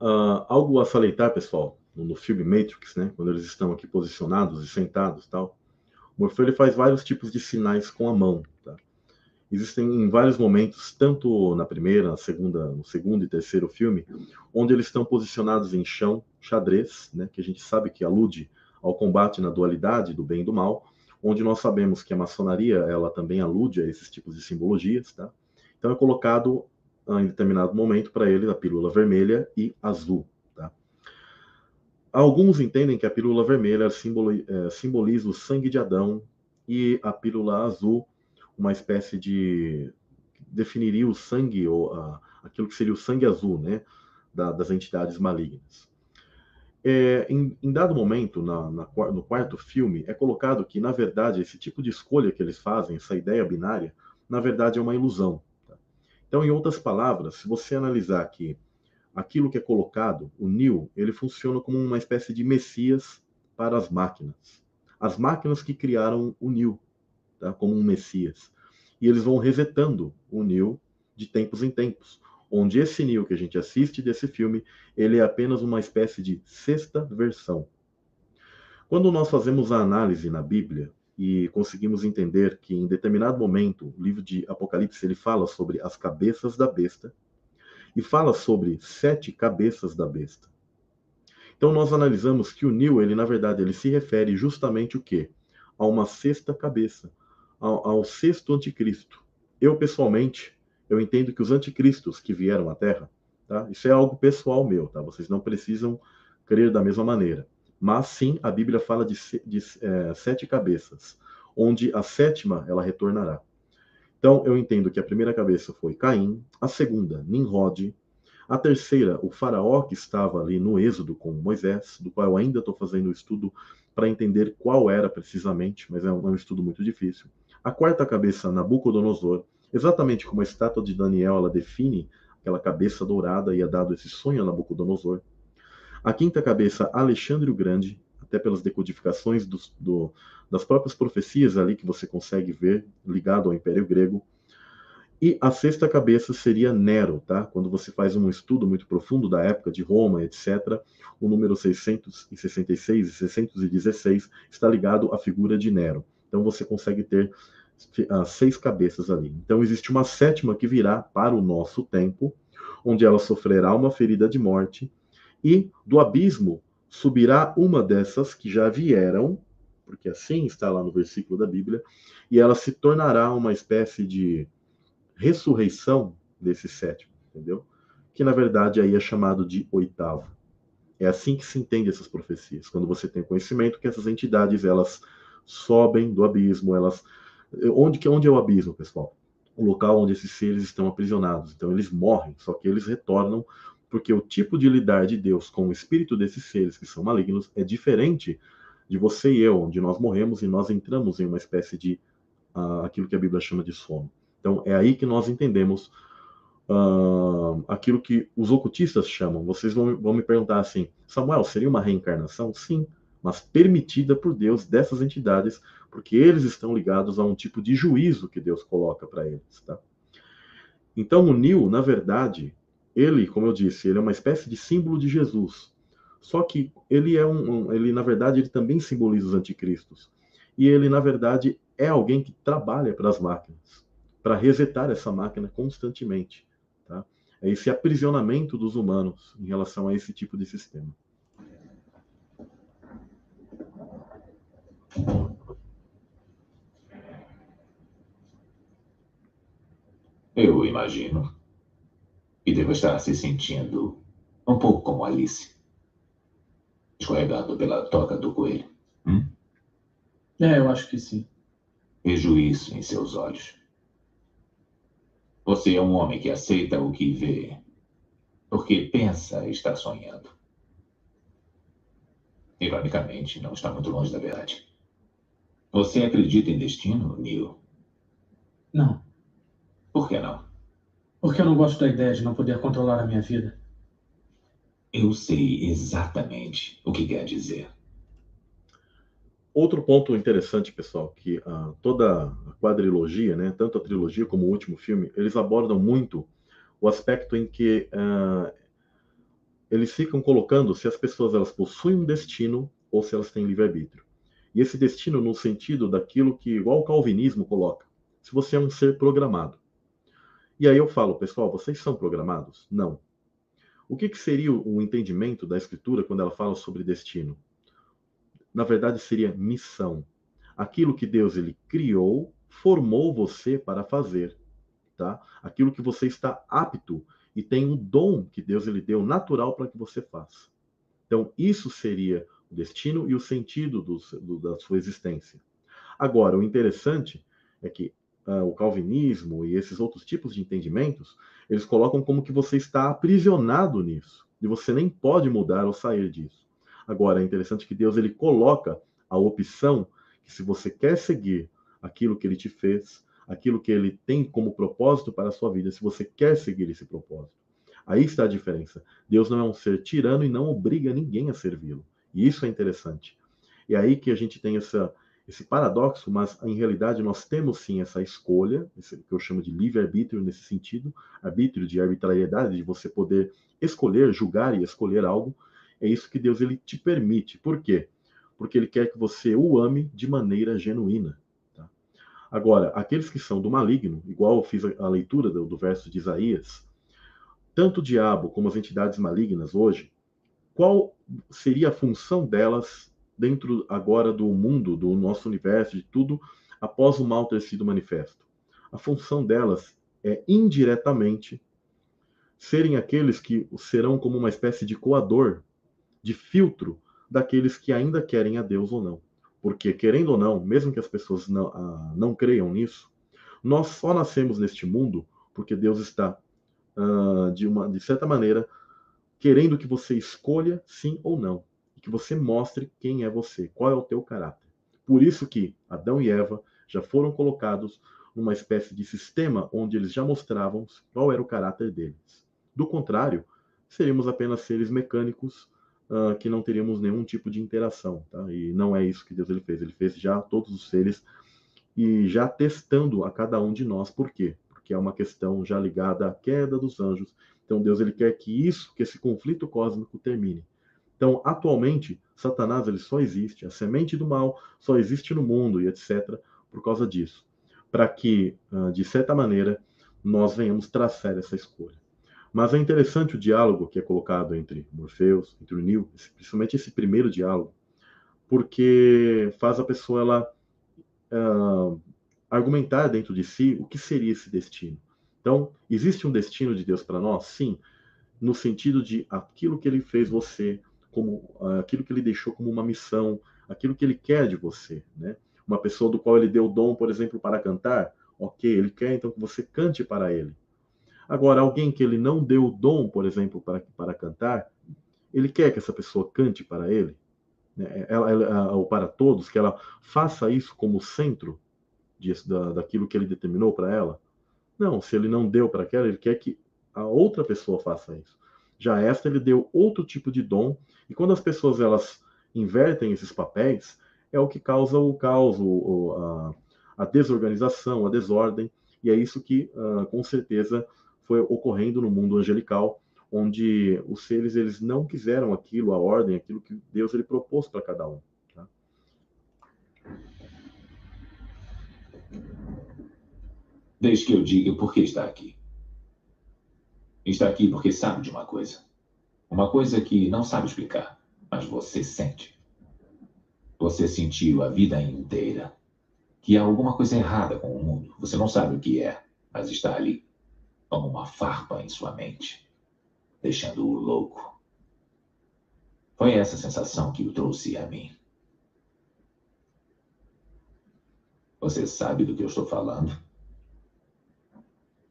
Uh, algo a salientar, pessoal, no filme Matrix, né, quando eles estão aqui posicionados e sentados tal, o Morfeu ele faz vários tipos de sinais com a mão. Tá? Existem em vários momentos, tanto na primeira, na segunda, no segundo e terceiro filme, onde eles estão posicionados em chão, xadrez, né, que a gente sabe que alude ao combate na dualidade do bem e do mal, onde nós sabemos que a maçonaria ela também alude a esses tipos de simbologias, tá? Então é colocado ah, em determinado momento para ele a pílula vermelha e azul, tá? Alguns entendem que a pílula vermelha eh, simboliza o sangue de Adão e a pílula azul uma espécie de definiria o sangue ou a, aquilo que seria o sangue azul, né, da, das entidades malignas. É, em, em, dado momento, na, na, no quarto filme, é colocado que, na verdade, esse tipo de escolha que eles fazem, essa ideia binária, na verdade é uma ilusão. Tá? Então, em outras palavras, se você analisar que aquilo que é colocado, o Neo, ele funciona como uma espécie de messias para as máquinas. As máquinas que criaram o Neo, tá? como um Messias. E eles vão resetando o Neo de tempos em tempos, onde esse Neo que a gente assiste desse filme, ele é apenas uma espécie de sexta versão. Quando nós fazemos a análise na Bíblia e conseguimos entender que em determinado momento o livro de Apocalipse ele fala sobre as cabeças da besta e fala sobre sete cabeças da besta. Então nós analisamos que o Neo, ele na verdade, ele se refere justamente o quê? A uma sexta cabeça, ao, ao sexto anticristo. Eu, pessoalmente, eu entendo que os anticristos que vieram à Terra, tá? isso é algo pessoal meu, tá? vocês não precisam crer da mesma maneira. Mas sim, a Bíblia fala de, de é, sete cabeças, onde a sétima ela retornará. Então, eu entendo que a primeira cabeça foi Caim, a segunda, Nimrod, a terceira, o faraó que estava ali no Êxodo com Moisés, do qual eu ainda estou fazendo o estudo para entender qual era precisamente, mas é um, é um, estudo muito difícil. A quarta cabeça, Nabucodonosor, exatamente como a estátua de Daniel, ela define aquela cabeça dourada e é dado esse sonho a Nabucodonosor. A quinta cabeça, Alexandre o Grande, até pelas decodificações do, das próprias profecias ali que você consegue ver ligado ao Império Grego. E a sexta cabeça seria Nero, tá? Quando você faz um estudo muito profundo da época de Roma, etc., o número 666 e 616 está ligado à figura de Nero. Então você consegue ter as seis cabeças ali. Então existe uma sétima que virá para o nosso tempo, onde ela sofrerá uma ferida de morte, e do abismo subirá uma dessas que já vieram, porque assim está lá no versículo da Bíblia, e ela se tornará uma espécie de ressurreição desse sétimo, entendeu? Que na verdade aí é chamado de oitavo. É assim que se entende essas profecias. Quando você tem conhecimento que essas entidades elas sobem do abismo, elas onde que onde é o abismo, pessoal? O local onde esses seres estão aprisionados. Então eles morrem, só que eles retornam porque o tipo de lidar de Deus com o espírito desses seres que são malignos é diferente de você e eu, onde nós morremos e nós entramos em uma espécie de uh, aquilo que a Bíblia chama de sono. Então, é aí que nós entendemos uh, aquilo que os ocultistas chamam. Vocês vão, vão me perguntar assim, Samuel, seria uma reencarnação? Sim, mas permitida por Deus dessas entidades, porque eles estão ligados a um tipo de juízo que Deus coloca para eles. Tá? Então, o Nil, na verdade, ele, como eu disse, ele é uma espécie de símbolo de Jesus. Só que ele é um, um ele na verdade ele também simboliza os anticristos. E ele na verdade é alguém que trabalha para as máquinas para resetar essa máquina constantemente. Tá? É esse aprisionamento dos humanos em relação a esse tipo de sistema. Eu imagino. E devo estar se sentindo um pouco como Alice. Escorregado pela toca do coelho. Hum? É, eu acho que sim. Vejo isso em seus olhos. Você é um homem que aceita o que vê, porque pensa estar sonhando. Ironicamente, não está muito longe da verdade. Você acredita em destino, Neil? Não. Por que não? Porque eu não gosto da ideia de não poder controlar a minha vida. Eu sei exatamente o que quer dizer. Outro ponto interessante, pessoal, que uh, toda a quadrilogia, né, tanto a trilogia como o último filme, eles abordam muito o aspecto em que uh, eles ficam colocando se as pessoas elas possuem um destino ou se elas têm livre-arbítrio. E esse destino no sentido daquilo que, igual o calvinismo coloca, se você é um ser programado. E aí eu falo, pessoal, vocês são programados? Não. O que, que seria o entendimento da escritura quando ela fala sobre destino? na verdade seria missão. Aquilo que Deus ele criou, formou você para fazer, tá? Aquilo que você está apto e tem um dom que Deus ele deu natural para que você faça. Então, isso seria destino e o sentido do, do, da sua existência. Agora, o interessante é que uh, o calvinismo e esses outros tipos de entendimentos, eles colocam como que você está aprisionado nisso, e você nem pode mudar ou sair disso. Agora, é interessante que Deus ele coloca a opção que se você quer seguir aquilo que ele te fez, aquilo que ele tem como propósito para a sua vida, se você quer seguir esse propósito. Aí está a diferença. Deus não é um ser tirano e não obriga ninguém a servi-lo. E isso é interessante. E aí que a gente tem essa, esse paradoxo, mas em realidade nós temos sim essa escolha, esse, que eu chamo de livre-arbítrio nesse sentido, arbítrio de arbitrariedade, de você poder escolher, julgar e escolher algo, é isso que Deus ele te permite. Por quê? Porque ele quer que você o ame de maneira genuína. Tá? Agora, aqueles que são do maligno, igual eu fiz a leitura do, do verso de Isaías, tanto o diabo como as entidades malignas hoje, qual seria a função delas dentro agora do mundo, do nosso universo, de tudo, após o mal ter sido manifesto? A função delas é indiretamente serem aqueles que serão como uma espécie de coador de filtro daqueles que ainda querem a Deus ou não. Porque, querendo ou não, mesmo que as pessoas não, ah, não creiam nisso, Nós só nascemos neste mundo porque Deus está, uh, de, uma, de certa maneira, querendo que você escolha sim ou não. E que você mostre quem é você, qual é o teu caráter. Por isso que Adão e Eva já foram colocados numa espécie de sistema onde eles já mostravam qual era o caráter deles. Do contrário, seríamos apenas seres mecânicos uh, que não teríamos nenhum tipo de interação, tá? E não é isso que Deus ele fez. Ele fez já todos os seres e já testando a cada um de nós. Por quê? Porque é uma questão já ligada à queda dos anjos. Então Deus ele quer que isso, que esse conflito cósmico termine. Então, atualmente, Satanás ele só existe, a semente do mal só existe no mundo e etc. por causa disso, para que, ah, de certa maneira, nós venhamos traçar essa escolha. Mas é interessante o diálogo que é colocado entre Morpheus, entre o Neo, principalmente esse primeiro diálogo, porque faz a pessoa ela uh, argumentar dentro de si o que seria esse destino. Então, existe um destino de Deus para nós? Sim, no sentido de aquilo que ele fez você, como uh, aquilo que ele deixou como uma missão, aquilo que ele quer de você, né? Uma pessoa do qual ele deu dom, por exemplo, para cantar, ok, ele quer então que você cante para ele. Agora, alguém que ele não deu dom, por exemplo, para, para cantar, ele quer que essa pessoa cante para ele, né? ela, ela, ou para todos, que ela faça isso como centro da, daquilo que ele determinou para ela. Não, se ele não deu para aquela, ele quer que a outra pessoa faça isso. Já esta ele deu outro tipo de dom, e quando as pessoas elas invertem esses papéis, é o que causa o caos, o, a, a desorganização, a desordem, e é isso que, uh, com certeza, foi ocorrendo no mundo angelical, onde os seres eles não quiseram aquilo, a ordem, aquilo que Deus ele propôs para cada um. Tá? Desde que eu diga por que está aqui. Está aqui porque sabe de uma coisa. Uma coisa que não sabe explicar, mas você sente. Você sentiu a vida inteira que há alguma coisa errada com o mundo. Você não sabe o que é, mas está ali como uma farpa em sua mente, deixando-o louco. Foi essa sensação que o trouxe a mim. Você sabe do que eu estou falando?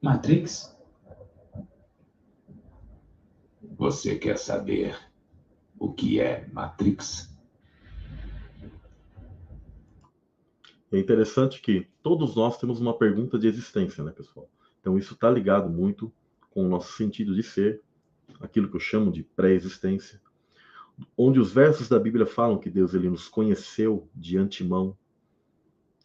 Matrix? Você quer saber o que é Matrix? É interessante que todos nós temos uma pergunta de existência, né, pessoal? Então, isso está ligado muito com o nosso sentido de ser, aquilo que eu chamo de pré-existência, onde os versos da Bíblia falam que Deus ele nos conheceu de antemão.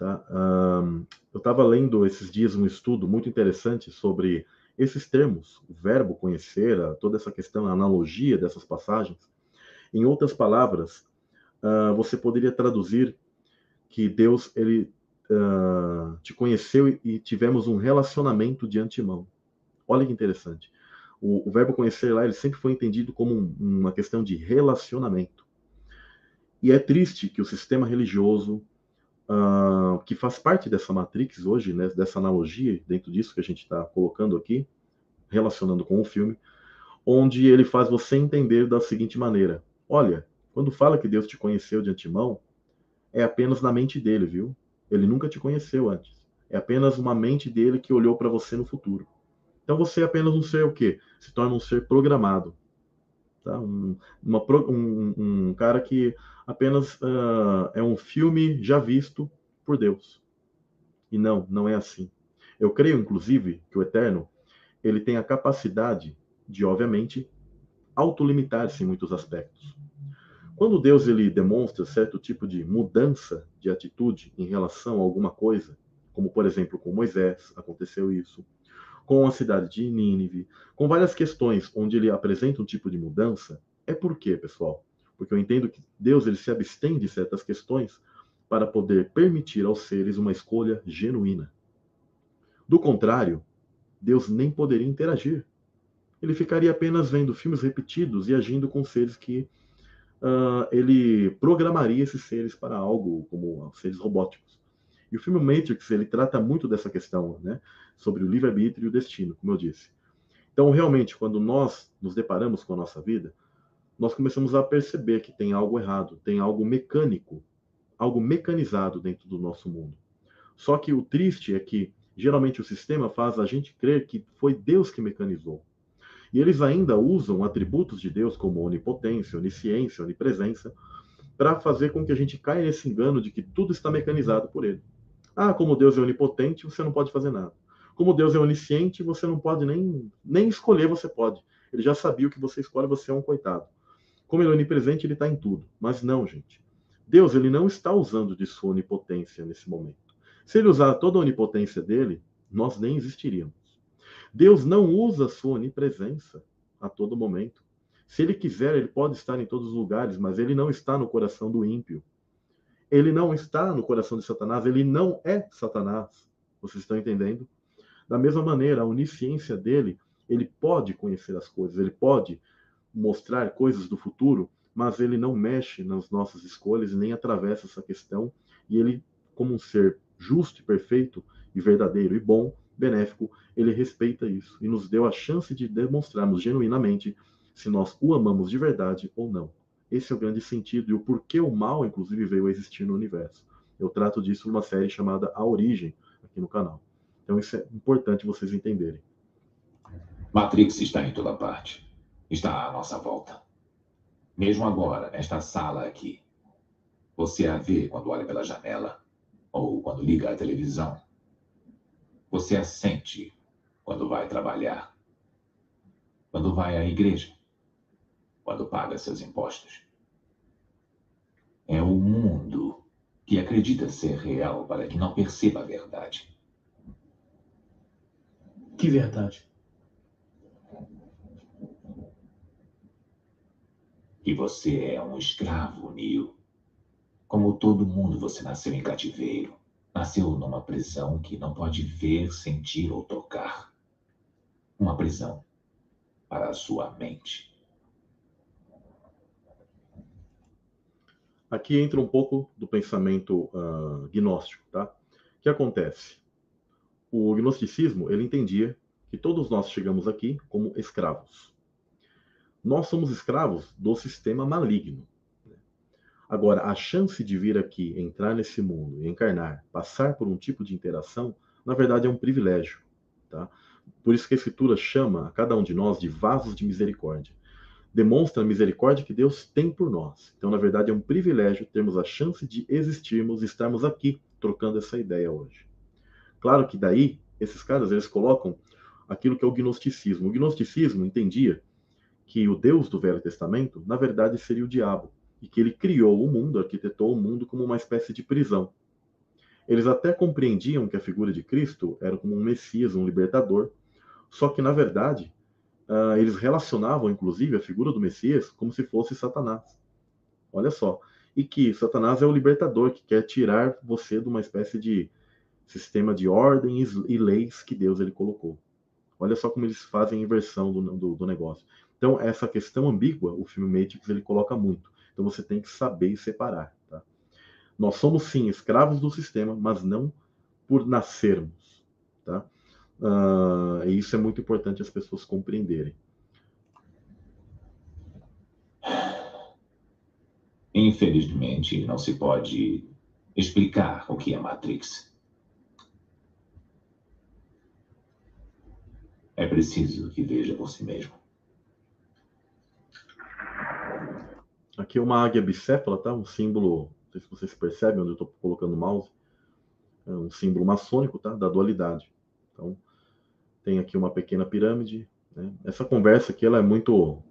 Tá? Um, eu estava lendo esses dias um estudo muito interessante sobre esses termos, o verbo conhecer, toda essa questão, a analogia dessas passagens. Em outras palavras, uh, você poderia traduzir que Deus ele uh, te conheceu e, tivemos um relacionamento de antemão. Olha que interessante. O, o verbo conhecer lá, ele sempre foi entendido como um, uma questão de relacionamento. E é triste que o sistema religioso, uh, que faz parte dessa matrix hoje, né, dessa analogia, dentro disso que a gente está colocando aqui, relacionando com o filme, onde ele faz você entender da seguinte maneira: olha, quando fala que Deus te conheceu de antemão, é apenas na mente dele, viu? Ele nunca te conheceu antes. É apenas uma mente dele que olhou para você no futuro. Então você é apenas um ser o quê? Se torna um ser programado. Tá? Um, uma, um, um cara que apenas uh, é um filme já visto por Deus. E não, não é assim. Eu creio, inclusive, que o Eterno ele tem a capacidade de, obviamente, autolimitar-se em muitos aspectos. Quando Deus ele demonstra certo tipo de mudança de atitude em relação a alguma coisa, como por exemplo com Moisés, aconteceu isso, com a cidade de Nínive, com várias questões onde ele apresenta um tipo de mudança, é por quê, pessoal? Porque eu entendo que Deus ele se abstém de certas questões para poder permitir aos seres uma escolha genuína. Do contrário, Deus nem poderia interagir. Ele ficaria apenas vendo filmes repetidos e agindo com seres que uh, ele programaria esses seres para algo como seres robóticos. E o filme Matrix ele trata muito dessa questão, né, sobre o livre-arbítrio e o destino, como eu disse. Então, realmente, quando nós nos deparamos com a nossa vida, nós começamos a perceber que tem algo errado, tem algo mecânico, algo mecanizado dentro do nosso mundo. Só que o triste é que Geralmente o sistema faz a gente crer que foi Deus que mecanizou. E eles ainda usam atributos de Deus como onipotência, onisciência, onipresença, para fazer com que a gente caia nesse engano de que tudo está mecanizado por ele. Ah, como Deus é onipotente, você não pode fazer nada. Como Deus é onisciente, você não pode nem, nem escolher, você pode. Ele já sabia o que você escolhe, você é um coitado. Como ele é onipresente, ele está em tudo. Mas não, gente. Deus ele não está usando de sua onipotência nesse momento. Se ele usar toda a onipotência dele, nós nem existiríamos. Deus não usa sua onipresença a todo momento. Se ele quiser, ele pode estar em todos os lugares, mas ele não está no coração do ímpio. Ele não está no coração de Satanás, ele não é Satanás. Vocês estão entendendo? Da mesma maneira, a onisciência dele, ele pode conhecer as coisas, ele pode mostrar coisas do futuro, mas ele não mexe nas nossas escolhas nem atravessa essa questão. E ele, como um ser justo e perfeito e verdadeiro e bom, benéfico, ele respeita isso e nos deu a chance de demonstrarmos genuinamente se nós o amamos de verdade ou não. Esse é o grande sentido e o porquê o mal, inclusive, veio a existir no universo. Eu trato disso numa série chamada A Origem, aqui no canal. Então, isso é importante vocês entenderem. Matrix está em toda parte. Está à nossa volta. Mesmo agora, nesta sala aqui. Você a vê quando olha pela janela ou quando liga a televisão. Você a sente quando vai trabalhar, quando vai à igreja, quando paga seus impostos. É o mundo que acredita ser real para que não perceba a verdade. Que verdade? Que você é um escravo, Neil. Como todo mundo, você nasceu em cativeiro. Nasceu numa prisão que não pode ver, sentir ou tocar. Uma prisão para a sua mente. Aqui entra um pouco do pensamento uh, gnóstico, tá? O que acontece? O gnosticismo, ele entendia que todos nós chegamos aqui como escravos. Nós somos escravos do sistema maligno. Agora, a chance de vir aqui, entrar nesse mundo, encarnar, passar por um tipo de interação, na verdade é um privilégio. Tá? Por isso que a Escritura chama a cada um de nós de vasos de misericórdia. Demonstra a misericórdia que Deus tem por nós. Então, na verdade, é um privilégio termos a chance de existirmos e estarmos aqui trocando essa ideia hoje. Claro que daí, esses caras, eles colocam aquilo que é o gnosticismo. O gnosticismo entendia que o Deus do Velho Testamento, na verdade, seria o diabo e que ele criou o mundo, arquitetou o mundo como uma espécie de prisão. Eles até compreendiam que a figura de Cristo era como um Messias, um libertador, só que, na verdade, uh, eles relacionavam, inclusive, a figura do Messias como se fosse Satanás. Olha só. E que Satanás é o libertador que quer tirar você de uma espécie de sistema de ordens e leis que Deus ele colocou. Olha só como eles fazem a inversão do, do, do negócio. Então, essa questão ambígua, o filme Matrix ele coloca muito. Então você tem que saber separar. Tá? Nós somos sim escravos do sistema, mas não por nascermos. Uh, e isso é muito importante as pessoas compreenderem. Infelizmente, não se pode explicar o que é Matrix. É preciso que veja por si mesmo. Aqui é uma águia bicéfala, tá? Um símbolo, não sei se vocês percebem onde eu estou colocando o mouse. É um símbolo maçônico, tá? Da dualidade. Então, tem aqui uma pequena pirâmide. Né? Essa conversa aqui, ela é muito...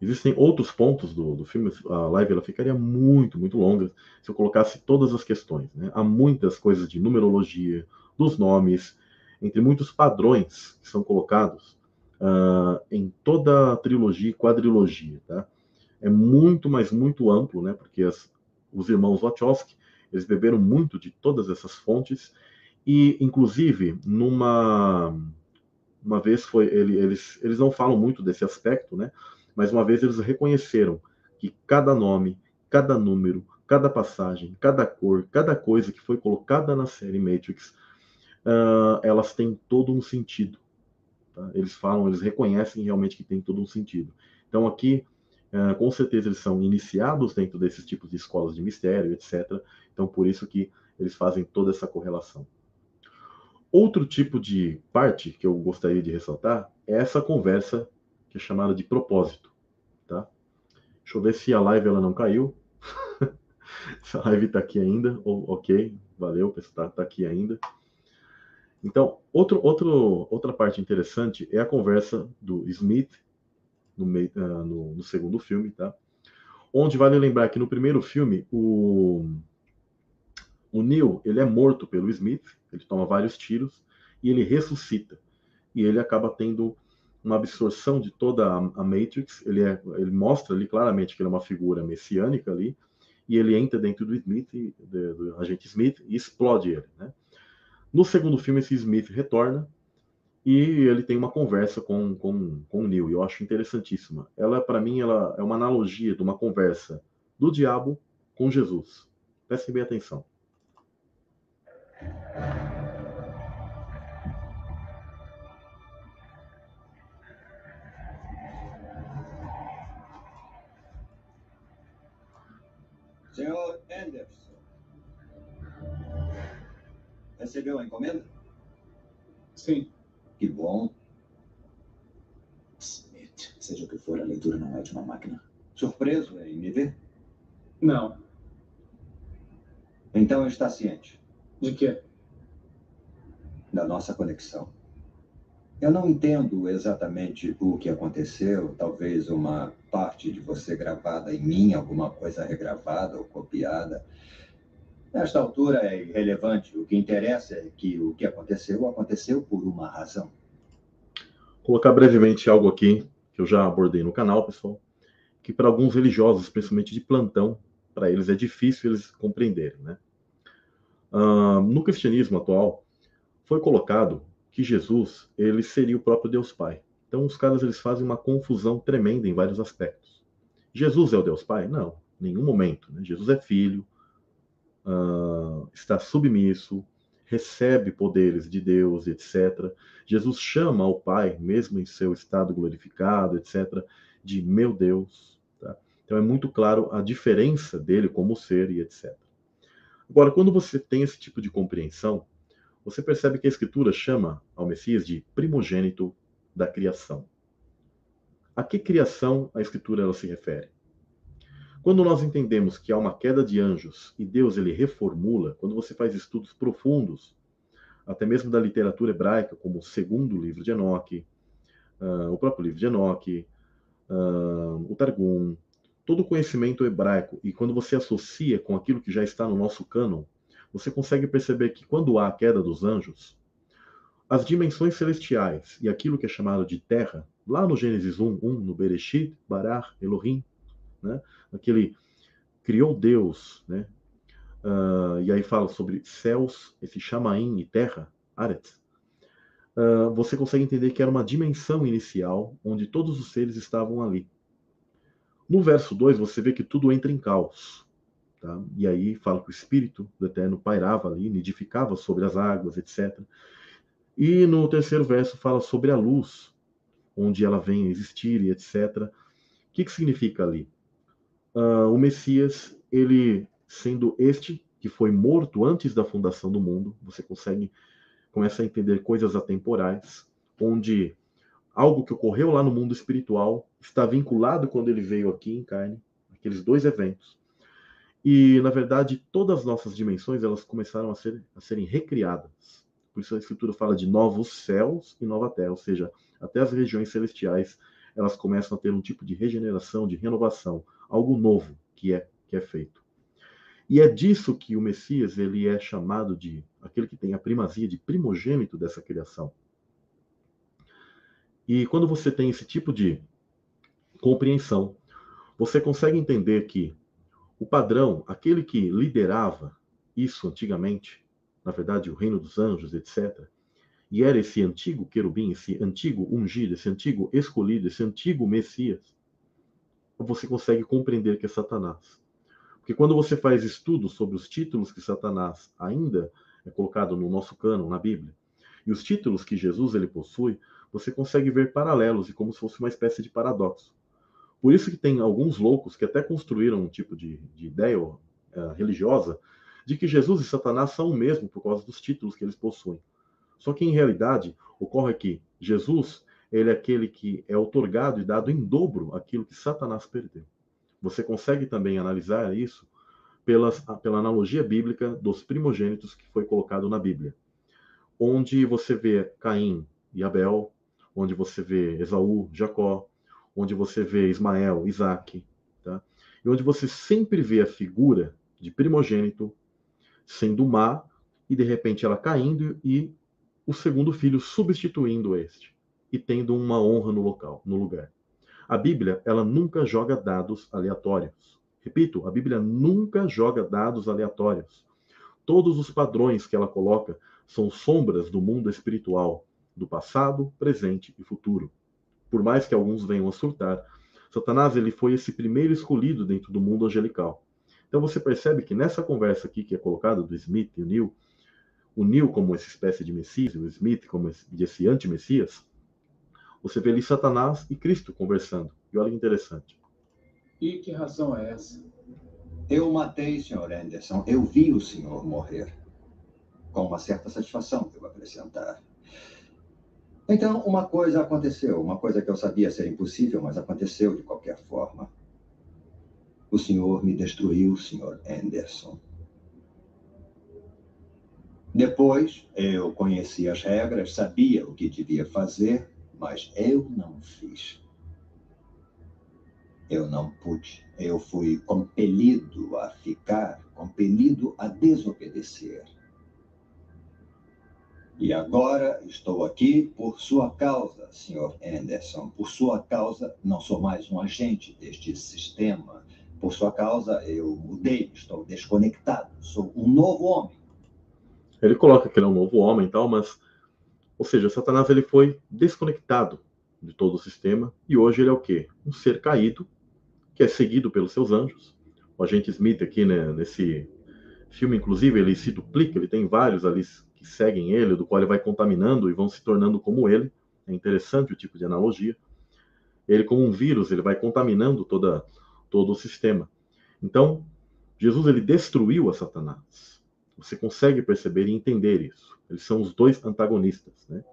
Existem outros pontos do, do filme, a live ela ficaria muito, muito longa se eu colocasse todas as questões. Né? Há muitas coisas de numerologia, dos nomes, entre muitos padrões que são colocados uh, em toda a trilogia e quadrilogia, tá? é muito, mas muito amplo, né? Porque as, os irmãos Wachowski, eles beberam muito de todas essas fontes e, inclusive, numa uma vez foi ele, eles eles não falam muito desse aspecto, né? Mas uma vez eles reconheceram que cada nome, cada número, cada passagem, cada cor, cada coisa que foi colocada na série Matrix, uh, elas têm todo um sentido. Tá? Eles falam, eles reconhecem realmente que tem todo um sentido. Então aqui Uh, com certeza eles são iniciados dentro desses tipos de escolas de mistério, etc. Então, por isso que eles fazem toda essa correlação. Outro tipo de parte que eu gostaria de ressaltar é essa conversa que é chamada de propósito, tá? Deixa eu ver se a live ela não caiu. Essa live está aqui ainda, ok, valeu, está tá aqui ainda. Então, outro, outro, outra parte interessante é a conversa do Smith no, uh, no, no, segundo filme, tá? Onde vale lembrar que no primeiro filme o, o Neil ele é morto pelo Smith, ele toma vários tiros e ele ressuscita e ele acaba tendo uma absorção de toda a, Matrix. Ele é, ele mostra ali claramente que ele é uma figura messiânica ali e ele entra dentro do Smith, do, agente Smith e explode ele, né? No segundo filme, esse Smith retorna e ele tem uma conversa com, com, com o Neil. Eu acho interessantíssima. Ela, para mim, ela é uma analogia de uma conversa do diabo com Jesus. Prestem bem atenção. Recebeu a encomenda? Sim. Que bom. Smith, seja o que for, a leitura não é de uma máquina. Surpreso em me ver? Não. Então está ciente. De quê? Da nossa conexão. Eu não entendo exatamente o que aconteceu, talvez uma parte de você gravada em mim, alguma coisa regravada ou copiada. Nesta altura é irrelevante. O que interessa é que o que aconteceu, aconteceu por uma razão. Vou colocar brevemente algo aqui que eu já abordei no canal, pessoal, que para alguns religiosos, principalmente de plantão, para eles é difícil eles compreenderem, né? Uh, no cristianismo atual, foi colocado que Jesus ele seria o próprio Deus Pai. Então os caras eles fazem uma confusão tremenda em vários aspectos. Jesus é o Deus Pai? Não, nenhum momento. Né? Jesus é filho, uh, está submisso, recebe poderes de Deus, etc. Jesus chama ao Pai, mesmo em seu estado glorificado, etc., de meu Deus. Tá? Então é muito claro a diferença dele como ser e etc. Agora, quando você tem esse tipo de compreensão, você percebe que a Escritura chama ao Messias de primogênito da criação. A que criação a Escritura ela se refere? Quando nós entendemos que há uma queda de anjos e Deus ele reformula, quando você faz estudos profundos, até mesmo da literatura hebraica, como o segundo livro de Enoque, uh, o próprio livro de Enoque, uh, o Targum, todo o conhecimento hebraico, e quando você associa com aquilo que já está no nosso cânon, você consegue perceber que quando há a queda dos anjos, as dimensões celestiais e aquilo que é chamado de terra, lá no Gênesis 1, 1 no Bereshit, Barar, Elohim, né? Aquele criou Deus, né? Uh, e aí fala sobre céus, esse chamaim e terra, Aretz. Uh, você consegue entender que era uma dimensão inicial onde todos os seres estavam ali. No verso 2, você vê que tudo entra em caos. Tá? E aí fala que o Espírito do Eterno pairava ali, nidificava sobre as águas, etc. E no terceiro verso fala sobre a luz, onde ela vem a existir e etc. O que, que significa ali? Uh, o Messias, ele sendo este que foi morto antes da fundação do mundo, você consegue começa a entender coisas atemporais, onde algo que ocorreu lá no mundo espiritual está vinculado quando ele veio aqui em carne, aqueles dois eventos. E na verdade, todas as nossas dimensões elas começaram a, ser, a serem recriadas. Por isso a escritura fala de novos céus e nova terra, ou seja, até as regiões celestiais elas começam a ter um tipo de regeneração, de renovação, algo novo que é que é feito. E é disso que o Messias ele é chamado de aquele que tem a primazia de primogênito dessa criação. E quando você tem esse tipo de compreensão, você consegue entender que o padrão, aquele que liderava isso antigamente, na verdade, o reino dos anjos, etc., e era esse antigo querubim, esse antigo ungido, esse antigo escolhido, esse antigo Messias, você consegue compreender que é Satanás. Porque quando você faz estudos sobre os títulos que Satanás ainda é colocado no nosso cânon, na Bíblia, e os títulos que Jesus ele possui, você consegue ver paralelos e como se fosse uma espécie de paradoxo. Por isso que tem alguns loucos que até construíram um tipo de, de ideia uh, religiosa de que Jesus e Satanás são o mesmo por causa dos títulos que eles possuem. Só que em realidade ocorre que Jesus ele é aquele que é otorgado e dado em dobro aquilo que Satanás perdeu. Você consegue também analisar isso pelas, pela analogia bíblica dos primogênitos que foi colocado na Bíblia, onde você vê Caim e Abel, onde você vê Esaú, Jacó, onde você vê Ismael, Isaac, tá? e onde você sempre vê a figura de primogênito sendo má e de repente ela caindo e o segundo filho substituindo este e tendo uma honra no local, no lugar. A Bíblia, ela nunca joga dados aleatórios. Repito, a Bíblia nunca joga dados aleatórios. Todos os padrões que ela coloca são sombras do mundo espiritual, do passado, presente e futuro. Por mais que alguns venham a surtar, Satanás ele foi esse primeiro escolhido dentro do mundo angelical. Então você percebe que nessa conversa aqui que é colocada do Smith e o Neil, o Neil como essa espécie de Messias, o Smith como esse anti-Messias, você vê ali Satanás e Cristo conversando. E olha que interessante. E que razão é essa? Eu matei, Sr. Anderson. Eu vi o senhor morrer. Com uma certa satisfação, devo acrescentar. Então, uma coisa aconteceu. Uma coisa que eu sabia ser impossível, mas aconteceu de qualquer forma. O senhor me destruiu, Sr. Anderson. Depois, eu conheci as regras, sabia o que devia fazer mas eu não fiz. Eu não pude. Eu fui compelido a ficar, compelido a desobedecer. E agora estou aqui por sua causa, Sr. Anderson. Por sua causa, não sou mais um agente deste sistema. Por sua causa, eu mudei, estou desconectado. Sou um novo homem. Ele coloca que ele é um novo homem e tal, mas ou seja, Satanás ele foi desconectado de todo o sistema e hoje ele é o quê? Um ser caído que é seguido pelos seus anjos. O agente Smith aqui, né, nesse filme, inclusive, ele se duplica, ele tem vários ali que seguem ele, do qual ele vai contaminando e vão se tornando como ele. É interessante o tipo de analogia. Ele, como um vírus, ele vai contaminando toda, todo o sistema. Então, Jesus ele destruiu a Satanás. Você consegue perceber e entender isso. Eles são os dois antagonistas. Né?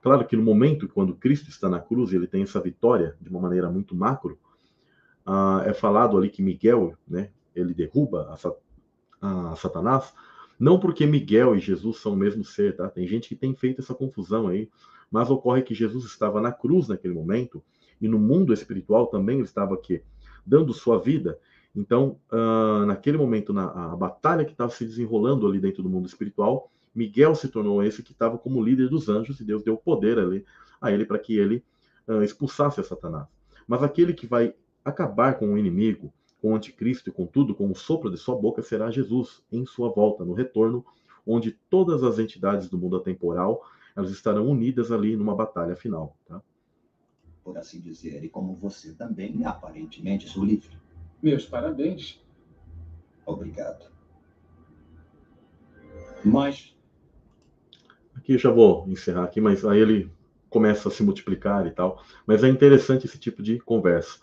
Claro que no momento quando Cristo está na cruz ele tem essa vitória de uma maneira muito macro, uh, é falado ali que Miguel, né, ele derruba a, a, Satanás, não porque Miguel e Jesus são o mesmo ser, tá? Tem gente que tem feito essa confusão aí, mas ocorre que Jesus estava na cruz naquele momento e no mundo espiritual também ele estava aqui dando sua vida. Então, uh, naquele momento, na a batalha que estava se desenrolando ali dentro do mundo espiritual, Miguel se tornou esse que estava como líder dos anjos e Deus deu poder ali, a ele para que ele uh, expulsasse a Satanás. Mas aquele que vai acabar com o inimigo, com o anticristo e com tudo, com o sopro de sua boca, será Jesus em sua volta, no retorno, onde todas as entidades do mundo atemporal elas estarão unidas ali numa batalha final. Tá? Por assim dizer, e como você também, aparentemente, sou livre. Meus parabéns. Obrigado. Mas Aqui eu já vou encerrar aqui, mas aí ele começa a se multiplicar e tal. Mas é interessante esse tipo de conversa.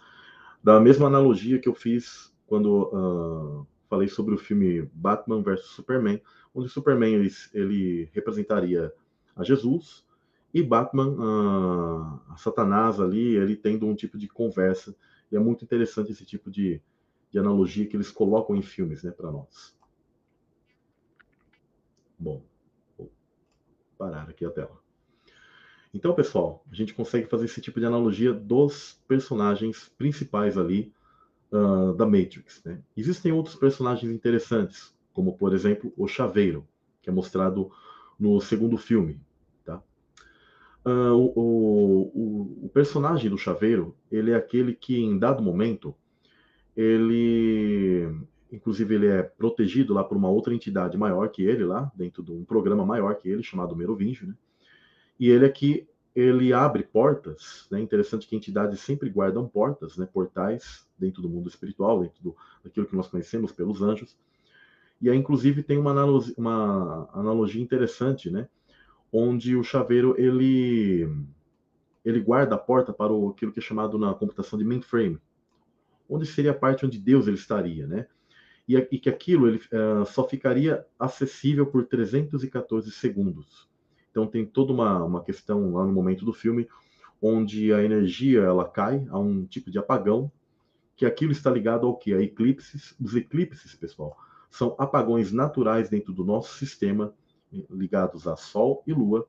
Da mesma analogia que eu fiz quando uh, falei sobre o filme Batman vs Superman, onde Superman ele, ele representaria a Jesus e Batman, uh, a Satanás ali, ele tendo um tipo de conversa. E é muito interessante esse tipo de, de analogia que eles colocam em filmes, né, para nós. Bom parar aqui a tela. Então, pessoal, a gente consegue fazer esse tipo de analogia dos personagens principais ali uh, da Matrix. Né? Existem outros personagens interessantes, como, por exemplo, o Chaveiro, que é mostrado no segundo filme. Uh, o, o, o, personagem do Chaveiro, ele é aquele que, em dado momento, ele Inclusive, ele é protegido lá por uma outra entidade maior que ele, lá, dentro de um programa maior que ele, chamado Merovingio, né? E ele aqui, ele abre portas, né? Interessante que entidades sempre guardam portas, né? Portais dentro do mundo espiritual, dentro do, daquilo que nós conhecemos pelos anjos. E aí, inclusive, tem uma uma analogia interessante, né? Onde o chaveiro, ele, ele guarda a porta para o, aquilo que é chamado na computação de mainframe, onde seria a parte onde Deus ele estaria, né? e, que aquilo ele, uh, só ficaria acessível por 314 segundos. Então tem toda uma, uma questão lá no momento do filme onde a energia ela cai a um tipo de apagão, que aquilo está ligado ao que? A eclipses. Os eclipses, pessoal, são apagões naturais dentro do nosso sistema, ligados a Sol e Lua.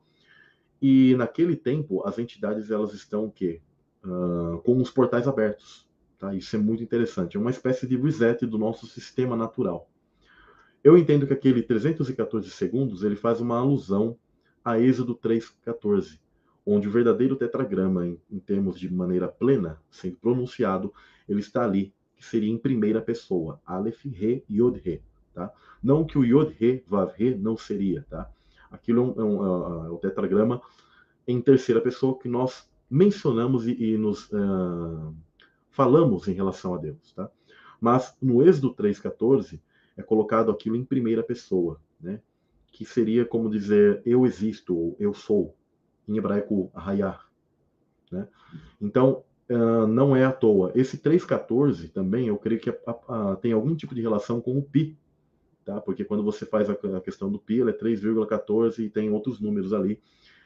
E naquele tempo, as entidades elas estão o quê? Uh, com os portais abertos. Tá? Isso é muito interessante. É uma espécie de reset do nosso sistema natural. Eu entendo que aquele 314 segundos ele faz uma alusão a Êxodo 3,14, onde o verdadeiro tetragrama, em, em, termos de maneira plena, sendo pronunciado, ele está ali, que seria em primeira pessoa, Aleph, Re, Yod, Re. Tá? Não que o Yod, Re, Vav, Re não seria. Tá? Aquilo é, um, é, um, é o tetragrama em terceira pessoa que nós mencionamos e, e nos uh, falamos em relação a Deus. Tá? Mas no Êxodo 3,14, é colocado aquilo em primeira pessoa, né? Que seria como dizer eu existo ou eu sou, em hebraico hayah, né? Então, uh, não é à toa. Esse 314 também, eu creio que tem algum tipo de relação com o pi, tá? Porque quando você faz a, questão do pi, ele é 3,14 e tem outros números ali.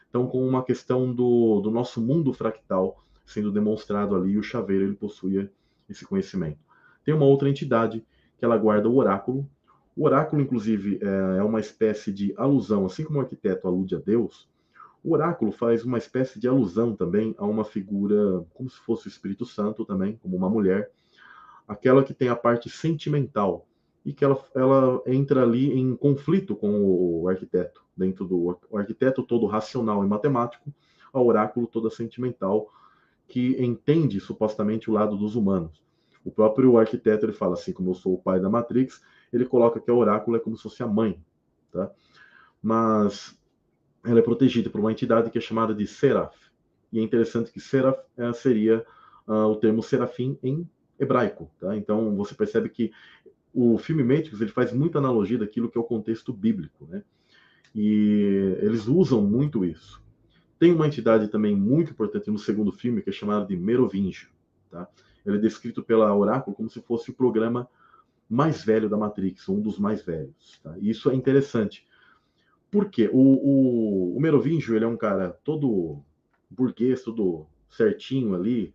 Então, com uma questão do, do nosso mundo fractal sendo demonstrado ali, o chaveiro ele possuía esse conhecimento. Tem uma outra entidade que ela guarda o oráculo. O oráculo, inclusive, é, é uma espécie de alusão, assim como o arquiteto alude a Deus, o oráculo faz uma espécie de alusão também a uma figura, como se fosse o Espírito Santo também, como uma mulher, aquela que tem a parte sentimental e que ela, ela entra ali em conflito com o arquiteto, dentro do arquiteto todo racional e matemático, ao oráculo toda sentimental, que entende supostamente o lado dos humanos. O próprio arquiteto ele fala assim, como eu sou o pai da Matrix, ele coloca que a oráculo é como se fosse a mãe, tá? Mas ela é protegida por uma entidade que é chamada de Seraf. E é interessante que Seraf é, seria uh, o termo serafim em hebraico, tá? Então você percebe que o filme Matrix ele faz muita analogia daquilo que é o contexto bíblico, né? E eles usam muito isso. Tem uma entidade também muito importante no segundo filme que é chamada de Merovingio, tá? Ele é descrito pela Oráculo como se fosse o programa mais velho da Matrix, um dos mais velhos. Tá? Isso é interessante. Por quê? O, o, o Merovingio ele é um cara todo burguês, todo certinho ali,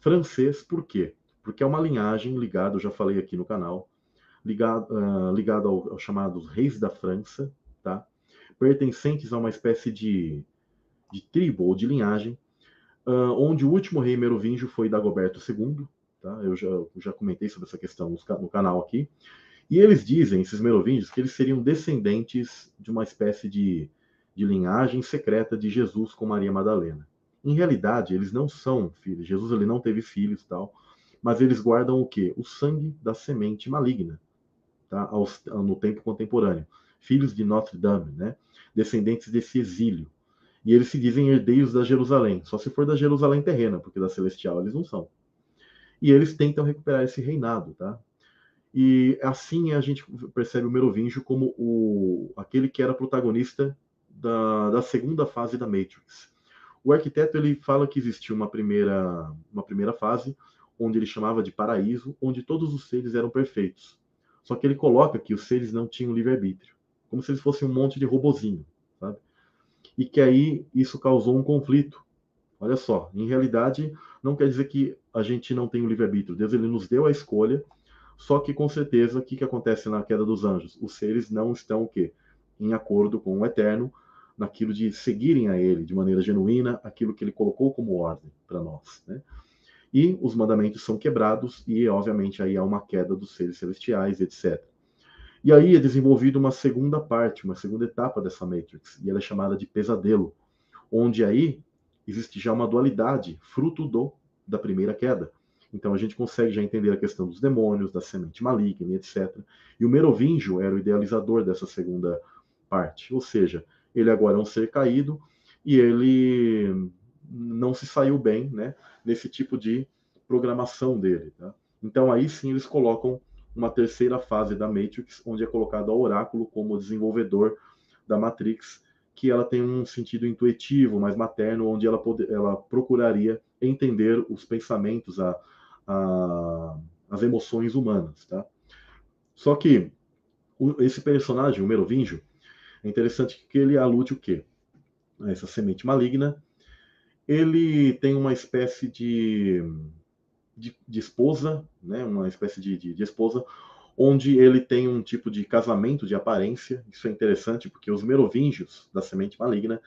francês, por quê? Porque é uma linhagem ligada, eu já falei aqui no canal, ligado, uh, ligado ao, aos chamados reis da França, tá? pertencentes a uma espécie de, de tribo ou de linhagem uh, onde o último rei merovingio foi Dagoberto II, tá? Eu já, já comentei sobre essa questão no, no canal aqui. E eles dizem, esses merovingios, que eles seriam descendentes de uma espécie de, de linhagem secreta de Jesus com Maria Madalena. Em realidade, eles não são filhos. Jesus ele não teve filhos tal, mas eles guardam o quê? O sangue da semente maligna, tá? No tempo contemporâneo. Filhos de Notre Dame, né? Descendentes desse exílio. E eles se dizem herdeiros da Jerusalém, só se for da Jerusalém terrena, porque da celestial eles não são. E eles tentam recuperar esse reinado, tá? E assim a gente percebe o Merovingio como o, aquele que era protagonista da, da segunda fase da Matrix. O arquiteto ele fala que existiu uma primeira, uma primeira fase, onde ele chamava de paraíso, onde todos os seres eram perfeitos. Só que ele coloca que os seres não tinham livre-arbítrio, como se eles fossem um monte de robozinho, sabe? e que aí isso causou um conflito. Olha só, em realidade, não quer dizer que a gente não tem o livre-arbítrio. Deus ele nos deu a escolha, só que com certeza, o que, que acontece na queda dos anjos? Os seres não estão o quê? Em acordo com o eterno, naquilo de seguirem a ele de maneira genuína, aquilo que ele colocou como ordem para nós. Né? E os mandamentos são quebrados, e obviamente aí há uma queda dos seres celestiais, etc. E aí é desenvolvida uma segunda parte, uma segunda etapa dessa Matrix, e ela é chamada de pesadelo, onde aí existe já uma dualidade, fruto do da primeira queda. Então a gente consegue já entender a questão dos demônios, da semente maligna, etc. E o Merovingio era o idealizador dessa segunda parte, ou seja, ele agora é um ser caído e ele não se saiu bem, né, nesse tipo de programação dele, tá? Então aí sim eles colocam uma terceira fase da Matrix, onde é colocado o Oráculo como desenvolvedor da Matrix, que ela tem um sentido intuitivo, mais materno, onde ela, ela procuraria entender os pensamentos, a, a, as emoções humanas, tá? Só que o, esse personagem, o Merovingio, é interessante que ele alude o quê? essa semente maligna, ele tem uma espécie de, de, de esposa, né? uma espécie de, de, de esposa, onde ele tem um tipo de casamento de aparência. Isso é interessante porque os merovingios da semente maligna,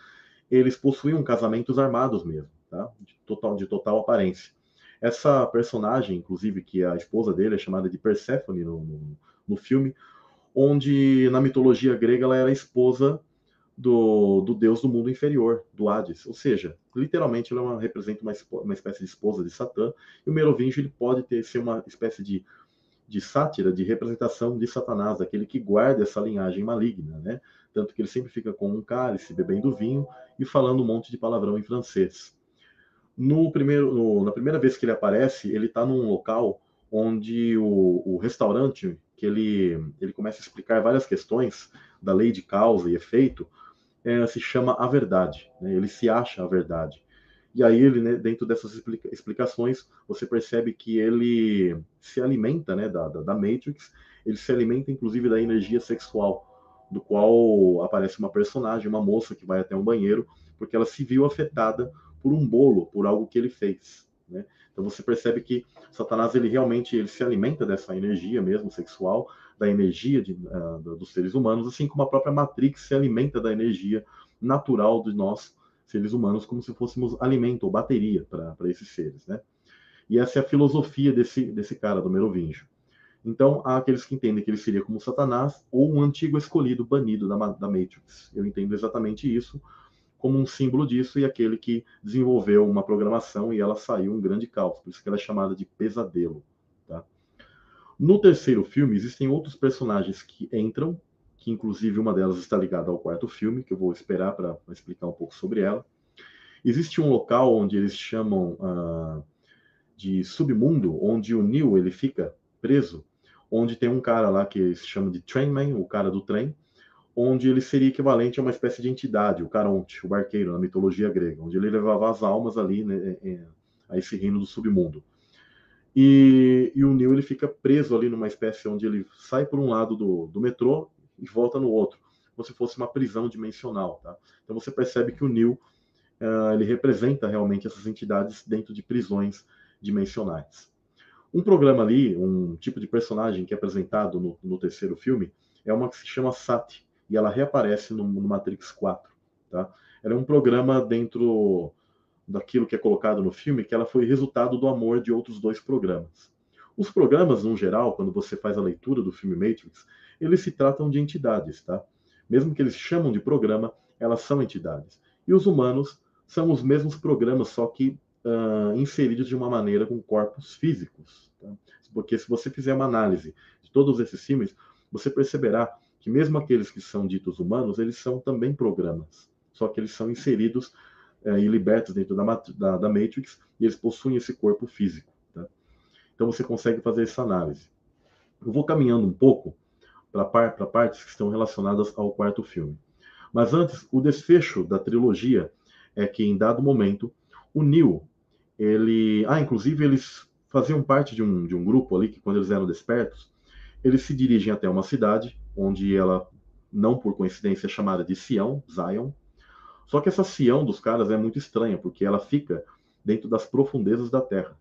eles possuíam casamentos armados mesmo, tá? de, total, de total aparência. Essa personagem, inclusive, que é a esposa dele é chamada de Perséfone no, no, no filme, onde na mitologia grega ela era esposa do, do deus do mundo inferior, do Hades. Ou seja, literalmente ela é uma, representa uma, uma espécie de esposa de Satã, e o Merovingio ele pode ter, ser uma espécie de, de sátira, de representação de Satanás, aquele que guarda essa linhagem maligna, né? Tanto que ele sempre fica com um cálice, bebendo vinho e falando um monte de palavrão em francês. No primeiro, no, na primeira vez que ele aparece, ele está num local onde o, o, restaurante, que ele, ele começa a explicar várias questões da lei de causa e efeito, é, se chama a verdade. Né? Ele se acha a verdade. E aí ele, né, dentro dessas explica explicações, você percebe que ele se alimenta, né, da, da, da Matrix. Ele se alimenta, inclusive, da energia sexual, do qual aparece uma personagem, uma moça que vai até um banheiro, porque ela se viu afetada por um bolo, por algo que ele fez. Né? Então você percebe que Satanás ele realmente ele se alimenta dessa energia mesmo sexual, da energia de, uh, dos seres humanos, assim como a própria Matrix se alimenta da energia natural de nós seres humanos, como se fôssemos alimento ou bateria para esses seres, né? E essa é a filosofia desse, desse cara, do Merovingio. Então, há aqueles que entendem que ele seria como Satanás ou um antigo escolhido banido da, da Matrix. Eu entendo exatamente isso, como um símbolo disso e aquele que desenvolveu uma programação e ela saiu um grande caos, por isso que ela é chamada de pesadelo. Tá? No terceiro filme, existem outros personagens que entram, que inclusive uma delas está ligada ao quarto filme, que eu vou esperar para explicar um pouco sobre ela. Existe um local onde eles chamam uh, de submundo, onde o Neo ele fica preso, onde tem um cara lá que se chama de Trainman, o cara do trem, onde ele seria equivalente a uma espécie de entidade, o Caronte, o barqueiro, na mitologia grega, onde ele levava as almas ali né, é, é, a esse reino do submundo. E, e, o Neo ele fica preso ali numa espécie onde ele sai por um lado do, do metrô e volta no outro, como se fosse uma prisão dimensional. Tá? Então você percebe que o Neo uh, ele representa realmente essas entidades dentro de prisões dimensionais. Um programa ali, um tipo de personagem que é apresentado no, no terceiro filme, é uma que se chama Sati, e ela reaparece no, no Matrix 4. Tá? É um programa dentro daquilo que é colocado no filme, que ela foi resultado do amor de outros dois programas. Os programas, no geral, quando você faz a leitura do filme Matrix, eles se tratam de entidades, tá? Mesmo que eles chamam de programa, elas são entidades. E os humanos são os mesmos programas, só que uh, inseridos de uma maneira com corpos físicos. Tá? Porque se você fizer uma análise de todos esses filmes, você perceberá que mesmo aqueles que são ditos humanos, eles são também programas, só que eles são inseridos é, e libertos dentro da, da, da, Matrix e eles possuem esse corpo físico. Tá? Então você consegue fazer essa análise. Eu vou caminhando um pouco para par, partes que estão relacionadas ao quarto filme. Mas antes, o desfecho da trilogia é que, em dado momento, o Neo, ele... Ah, inclusive, eles faziam parte de um, de um grupo ali que, quando eles eram despertos, eles se dirigem até uma cidade onde ela, não por coincidência, é chamada de Sião, Zion. Só que essa Sião dos caras é muito estranha, porque ela fica dentro das profundezas da Terra.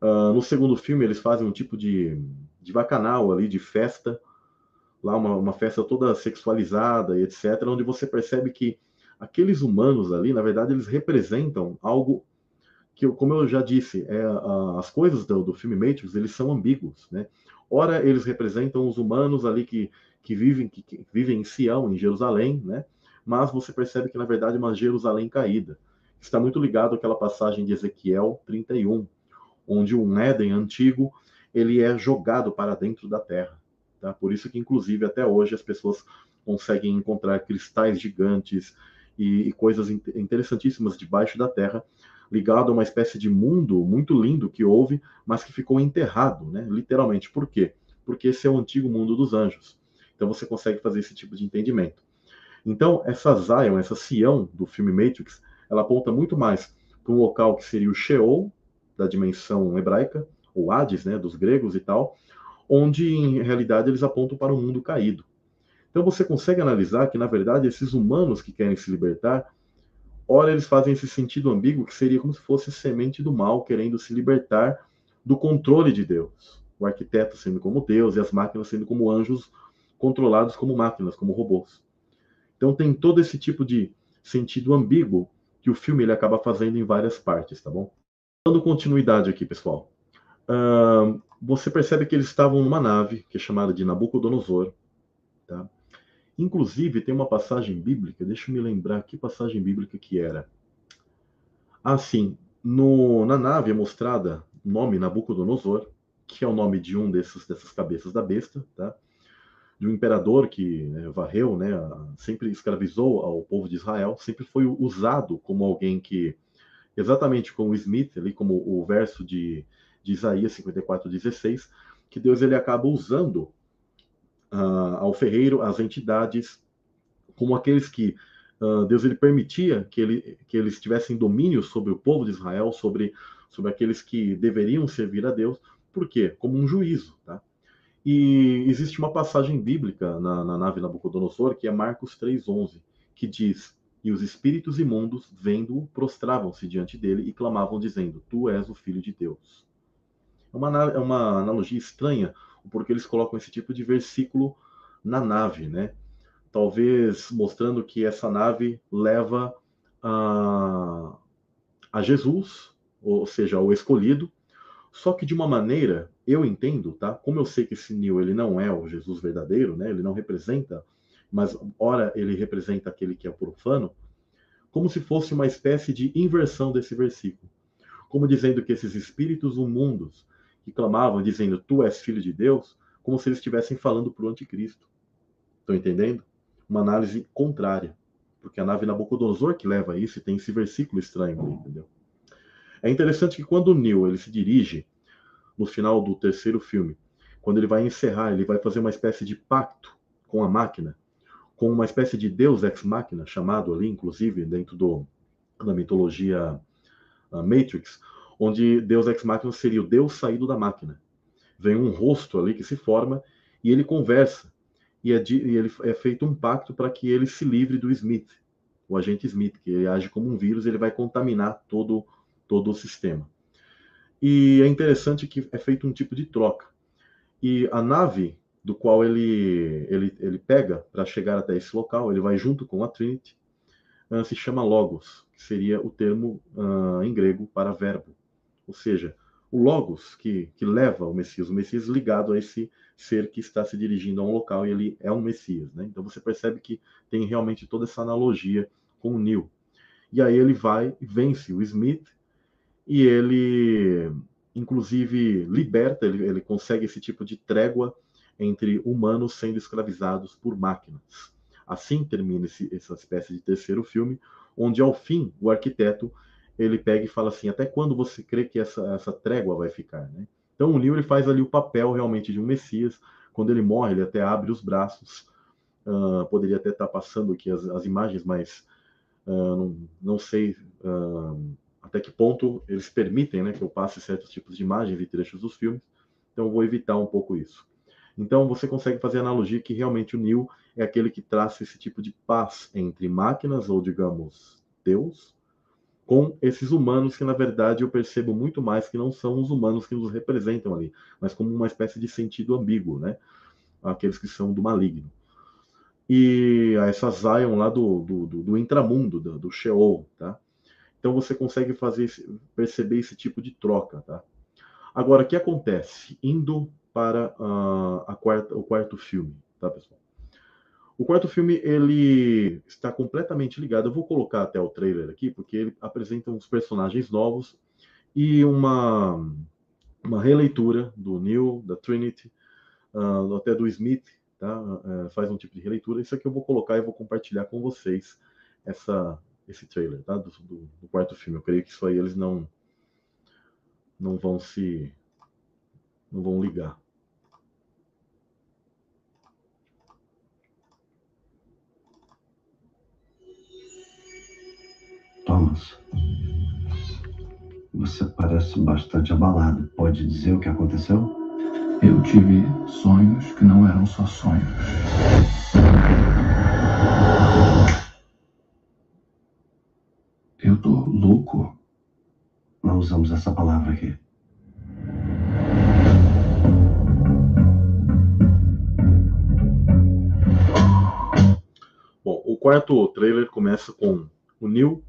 Uh, no segundo filme, eles fazem um tipo de, de bacanal ali, de festa, lá uma, uma festa toda sexualizada e etc., onde você percebe que aqueles humanos ali, na verdade, eles representam algo que, como eu já disse, é, as coisas do, do filme Matrix, eles são ambíguos, né? Ora, eles representam os humanos ali que, que, vivem, que, que vivem em Sião, em Jerusalém, né? Mas você percebe que, na verdade, é uma Jerusalém caída. Está muito ligado àquela passagem de Ezequiel 31, onde um Éden antigo ele é jogado para dentro da terra. Tá? Por isso que, inclusive, até hoje as pessoas conseguem encontrar cristais gigantes e, e coisas interessantíssimas debaixo da terra, ligado a uma espécie de mundo muito lindo que houve, mas que ficou enterrado, né? literalmente. Por quê? Porque esse é o antigo mundo dos anjos. Então você consegue fazer esse tipo de entendimento. Então, essa Zion, essa Sião do filme Matrix, ela aponta muito mais para um local que seria o Sheol, da dimensão hebraica, ou Hades, né, dos gregos e tal, onde em realidade eles apontam para o um mundo caído. Então você consegue analisar que, na verdade, esses humanos que querem se libertar, ora eles fazem esse sentido ambíguo que seria como se fosse semente do mal querendo se libertar do controle de Deus. O arquiteto sendo como Deus e as máquinas sendo como anjos controlados como máquinas, como robôs. Então tem todo esse tipo de sentido ambíguo que o filme ele acaba fazendo em várias partes, tá bom? Dando continuidade aqui, pessoal. Uh, você percebe que eles estavam numa nave que é chamada de Nabucodonosor, tá? Inclusive tem uma passagem bíblica, deixa eu me lembrar que passagem bíblica que era. Ah, sim, no, na nave é mostrada o nome Nabucodonosor, que é o nome de um desses, dessas cabeças da besta, tá? de um imperador que né, varreu, né, sempre escravizou ao povo de Israel, sempre foi usado como alguém que, exatamente como Smith, ali como o verso de, de Isaías 54:16, que Deus ele acaba usando uh, ao ferreiro as entidades como aqueles que uh, Deus ele permitia que, ele, que eles tivessem domínio sobre o povo de Israel, sobre, sobre aqueles que deveriam servir a Deus, por quê? Como um juízo, tá? E existe uma passagem bíblica na, na nave Nabucodonosor, que é Marcos 3,11, que diz: E os espíritos imundos, vendo-o, prostravam-se diante dele e clamavam, dizendo: Tu és o filho de Deus. É uma, é uma analogia estranha, porque eles colocam esse tipo de versículo na nave, né? Talvez mostrando que essa nave leva a, a Jesus, ou seja, o escolhido, só que de uma maneira, eu entendo, tá? Como eu sei que esse Neo ele não é o Jesus verdadeiro, né? Ele não representa, mas ora ele representa aquele que é profano, como se fosse uma espécie de inversão desse versículo. Como dizendo que esses espíritos imundos que clamavam dizendo tu és filho de Deus, como se eles estivessem falando para o anticristo. Estão entendendo? Uma análise contrária. Porque a nave Nabucodonosor que leva isso e tem esse versículo estranho entendeu? É interessante que quando o Neil ele se dirige no final do terceiro filme, quando ele vai encerrar, ele vai fazer uma espécie de pacto com a máquina, com uma espécie de Deus ex máquina, chamado ali, inclusive, dentro do, da mitologia uh, Matrix, onde Deus ex máquina seria o Deus saído da máquina. Vem um rosto ali que se forma e ele conversa. E, é de, e ele é feito um pacto para que ele se livre do Smith, o agente Smith, que ele age como um vírus, ele vai contaminar todo todo o sistema. E é interessante que é feito um tipo de troca. E a nave do qual ele, ele, ele pega para chegar até esse local, ele vai junto com a Trinity, uh, se chama Logos, que seria o termo uh, em grego para verbo. Ou seja, o Logos que, que leva o Messias, o Messias ligado a esse ser que está se dirigindo a um local e ele é um Messias. Né? Então você percebe que tem realmente toda essa analogia com o Neil. E aí ele vai e vence o Smith e ele, inclusive, liberta, ele, ele consegue esse tipo de trégua entre humanos sendo escravizados por máquinas. Assim termina esse, essa espécie de terceiro filme, onde ao fim o arquiteto ele pega e fala assim: até quando você crê que essa, essa trégua vai ficar? Né? Então o Neo ele faz ali o papel realmente de um Messias. Quando ele morre, ele até abre os braços. Uh, poderia até estar passando aqui as, as imagens, mas uh, não, não sei uh, até que ponto eles permitem né, que eu passe certos tipos de imagens e trechos dos filmes, então vou evitar um pouco isso. Então você consegue fazer a analogia que realmente o Neo é aquele que traça esse tipo de paz entre máquinas, ou digamos, Deus, com esses humanos que na verdade eu percebo muito mais que não são os humanos que nos representam ali, mas como uma espécie de sentido ambíguo, né? Aqueles que são do maligno. E essa Zion lá do, do, do, do intramundo, do, do Sheol, tá? Então você consegue fazer perceber esse tipo de troca, tá? Agora, o que acontece? Indo para uh, a quarta, o quarto filme, tá, pessoal? O quarto filme, ele está completamente ligado. Eu vou colocar até o trailer aqui, porque ele apresenta uns personagens novos e uma, uma releitura do Neil, da Trinity, uh, até do Smith, tá? Uh, faz um tipo de releitura. Isso aqui eu vou colocar e vou compartilhar com vocês essa, esse trailer, tá? Do, do, do, quarto filme. Eu creio que isso aí eles não não vão se não vão ligar. Você parece bastante abalado. Pode dizer o que aconteceu? Eu tive sonhos que não eram só sonhos. Eu tô louco? Não usamos essa palavra aqui. Bom, o quarto trailer começa com o Neo,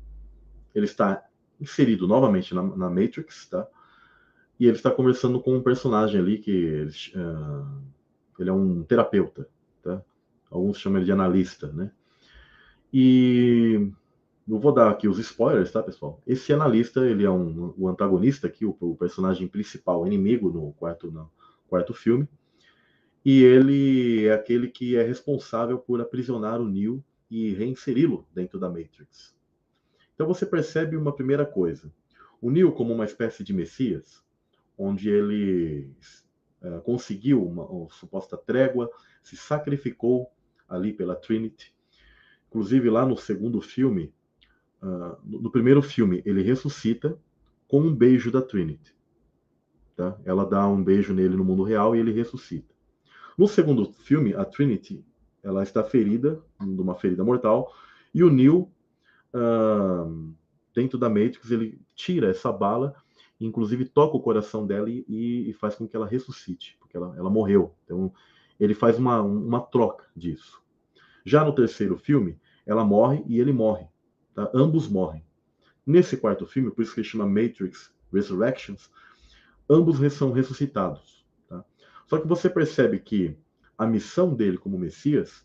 ele está inserido novamente na, na Matrix, tá? E ele está conversando com um personagem ali que ele, uh, ele é um terapeuta, tá? Alguns chamam ele de analista, né? E não vou dar aqui os spoilers, tá, pessoal? Esse analista, ele é um, o antagonista aqui, o, o personagem principal, inimigo no quarto, no quarto filme. E ele é aquele que é responsável por aprisionar o Neo e reinseri-lo dentro da Matrix. Então você percebe uma primeira coisa. O Neo como uma espécie de Messias, onde ele uh, conseguiu uma, uma, suposta trégua, se sacrificou ali pela Trinity. Inclusive lá no segundo filme, uh, no, no primeiro filme, ele ressuscita com um beijo da Trinity. Tá? Ela dá um beijo nele no mundo real e ele ressuscita. No segundo filme, a Trinity ela está ferida, de uma ferida mortal, e o Neo, uh, dentro da Matrix, ele tira essa bala, inclusive toca o coração dela e, e faz com que ela ressuscite, porque ela, ela morreu. Então, ele faz uma, uma troca disso. Já no terceiro filme, ela morre e ele morre. Tá? Ambos morrem. Nesse quarto filme, por isso que ele chama Matrix Resurrections, ambos são ressuscitados. Tá? Só que você percebe que a missão dele como Messias,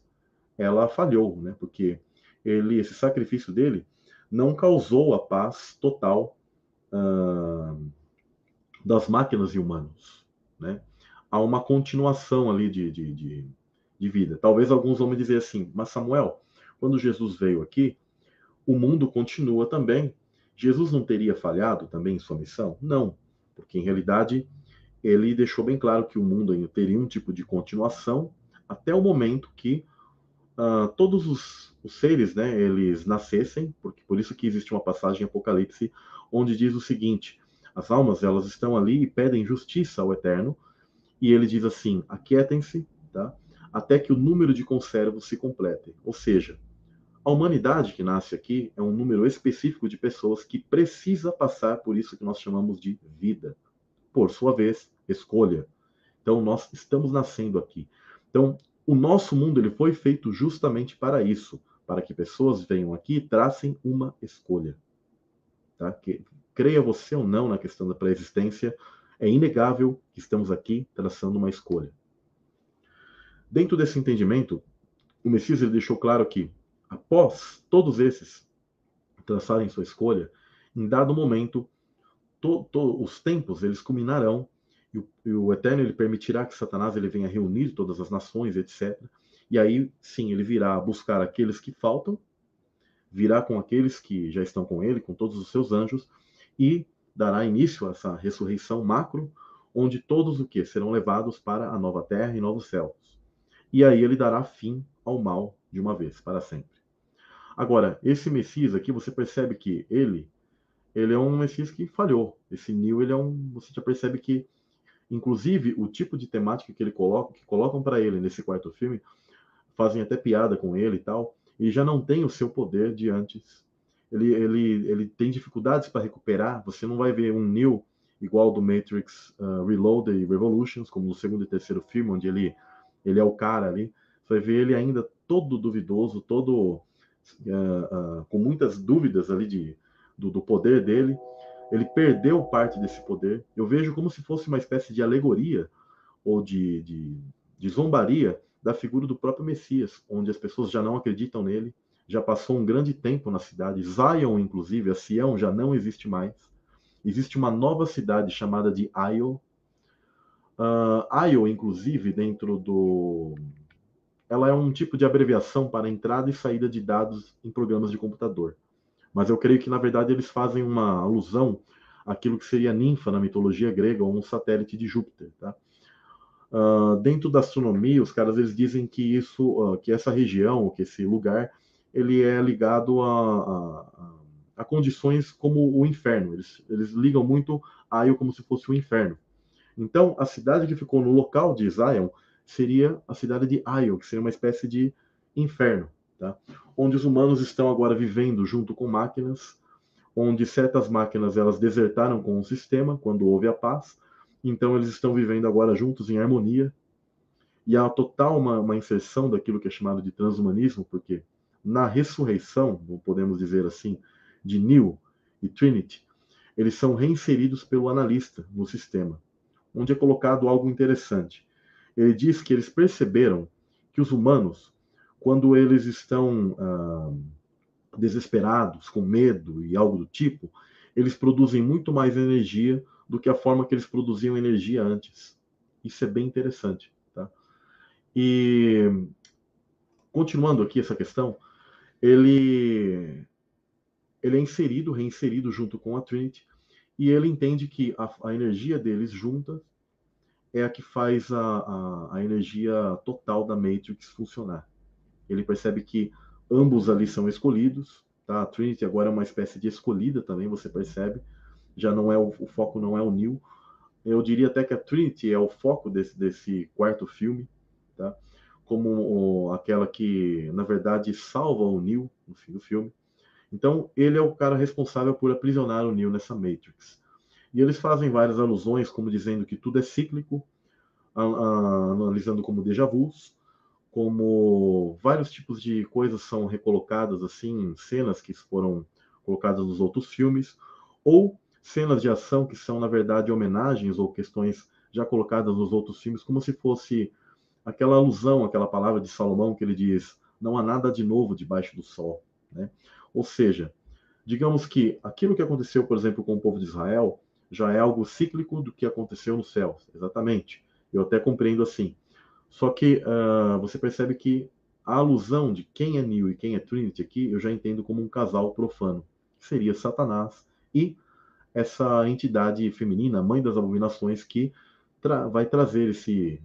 ela falhou, né? Porque ele, esse sacrifício dele não causou a paz total uh, das máquinas e humanos, né? Há uma continuação ali de, de, de, de vida. Talvez alguns vão me dizer assim, mas Samuel, quando Jesus veio aqui, o mundo continua também. Jesus não teria falhado também em sua missão? Não, porque em realidade ele deixou bem claro que o mundo ainda teria um tipo de continuação até o momento que uh, todos os, os, seres, né, eles nascessem, porque por isso que existe uma passagem em Apocalipse onde diz o seguinte: as almas elas estão ali e pedem justiça ao Eterno, e ele diz assim: aquietem-se, tá? Até que o número de conservos se complete. Ou seja, a humanidade que nasce aqui é um número específico de pessoas que precisa passar por isso que nós chamamos de vida. Por sua vez, escolha. Então nós estamos nascendo aqui. Então, o nosso mundo ele foi feito justamente para isso, para que pessoas venham aqui e tracem uma escolha. Tá? Que, creia você ou não na questão da pré-existência, é inegável que estamos aqui traçando uma escolha. Dentro desse entendimento, o Messias ele deixou claro que, após todos esses traçarem sua escolha, em dado momento, to, to, os tempos eles culminarão e o, e o Eterno ele permitirá que Satanás ele venha reunir todas as nações, etc. E aí, sim, ele virá buscar aqueles que faltam, virá com aqueles que já estão com ele, com todos os seus anjos, e dará início a essa ressurreição macro, onde todos o que serão levados para a nova terra e novos céus. E aí ele dará fim ao mal de uma vez, para sempre. Agora, esse Messias aqui, você percebe que ele, ele é um Messias que falhou. Esse Neo, ele é um, você já percebe que Inclusive, o tipo de temática que ele coloca, que colocam para ele nesse quarto filme, fazem até piada com ele e tal, e já não tem o seu poder de antes. Ele, ele, ele tem dificuldades para recuperar. Você não vai ver um Neo igual do Matrix uh, Reloaded e Revolutions, como no segundo e terceiro filme, onde ele, ele é o cara ali. Você vai ver ele ainda todo duvidoso, todo uh, uh, com muitas dúvidas ali de, do, do poder dele ele perdeu parte desse poder. Eu vejo como se fosse uma espécie de alegoria ou de, de, de zombaria da figura do próprio Messias, onde as pessoas já não acreditam nele, já passou um grande tempo na cidade. Zion, inclusive, a Sião já não existe mais. Existe uma nova cidade chamada de Io. Uh, Io, inclusive, dentro do. Ela é um tipo de abreviação para entrada e saída de dados em programas de computador mas eu creio que na verdade eles fazem uma alusão àquilo que seria ninfa na mitologia grega ou um satélite de Júpiter, tá? Uh, dentro da astronomia, os caras eles dizem que isso, uh, que essa região, que esse lugar, ele é ligado a, a, a condições como o inferno. Eles, eles ligam muito a Io como se fosse o inferno. Então, a cidade que ficou no local de Zion seria a cidade de Io, que seria uma espécie de inferno tá? onde os humanos estão agora vivendo junto com máquinas, onde certas máquinas elas desertaram com o sistema quando houve a paz, então eles estão vivendo agora juntos em harmonia, e há total uma, uma inserção daquilo que é chamado de transhumanismo, porque na ressurreição, podemos dizer assim, de Neo e Trinity, eles são reinseridos pelo analista no sistema, onde é colocado algo interessante. Ele diz que eles perceberam que os humanos, quando eles estão ah, desesperados, com medo e algo do tipo, eles produzem muito mais energia do que a forma que eles produziam energia antes. Isso é bem interessante. Tá? E continuando aqui essa questão, ele ele é inserido, reinserido junto com a Trinity, e ele entende que a, a energia deles junta é a que faz a, a, a, energia total da Matrix funcionar. Ele percebe que ambos ali são escolhidos, tá? A Trinity agora é uma espécie de escolhida também, você percebe. Já não é o, o foco não é o Neo. Eu diria até que a Trinity é o foco desse, desse quarto filme, tá? Como o, aquela que, na verdade, salva o Neo no fim do filme. Então, ele é o cara responsável por aprisionar o Neo nessa Matrix. E eles fazem várias alusões, como dizendo que tudo é cíclico, analisando como déjà vus, como vários tipos de coisas são recolocadas assim, cenas que foram colocadas nos outros filmes, ou cenas de ação que são, na verdade, homenagens ou questões já colocadas nos outros filmes, como se fosse aquela alusão, aquela palavra de Salomão que ele diz: não há nada de novo debaixo do sol. Né? Ou seja, digamos que aquilo que aconteceu, por exemplo, com o povo de Israel, já é algo cíclico do que aconteceu no céu, exatamente. Eu até compreendo assim. Só que uh, você percebe que a alusão de quem é Neo e quem é Trinity aqui, eu já entendo como um casal profano, que seria Satanás e essa entidade feminina, mãe das abominações, que tra vai trazer esse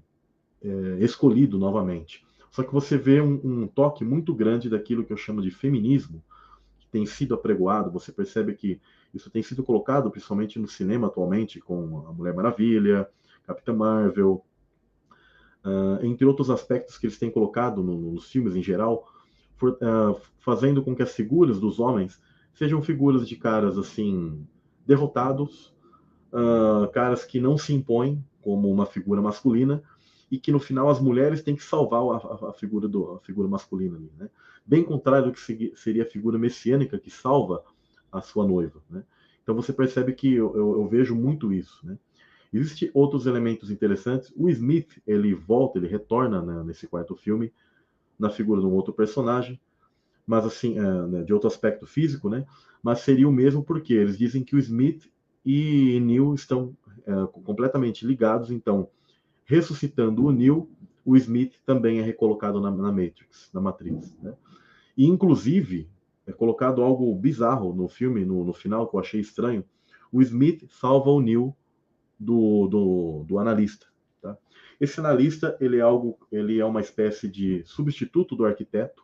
é, escolhido novamente. Só que você vê um, um toque muito grande daquilo que eu chamo de feminismo, tem sido apregoado, você percebe que isso tem sido colocado principalmente no cinema atualmente, com a Mulher Maravilha, Capitã Marvel, uh, entre outros aspectos que eles têm colocado no, nos filmes em geral, for, uh, fazendo com que as figuras dos homens sejam figuras de caras assim derrotados, uh, caras que não se impõem como uma figura masculina e que no final as mulheres têm que salvar a, a, figura do a figura masculina né? bem contrário do que seria a figura messiânica que salva a sua noiva. Né? Então você percebe que eu, eu, eu vejo muito isso. Né? Existem outros elementos interessantes. O Smith ele volta, ele retorna né, nesse quarto filme na figura de um outro personagem, mas assim é, né, de outro aspecto físico, né? Mas seria o mesmo porque eles dizem que o Smith e Neil estão é, completamente ligados. Então, ressuscitando o Neil, o Smith também é recolocado na, na Matrix, na Matrix. Né? E, inclusive, é colocado algo bizarro no filme, no, no final, que eu achei estranho. O Smith salva o Neil do, do, do analista. Tá? Esse analista ele é algo, ele é uma espécie de substituto do arquiteto.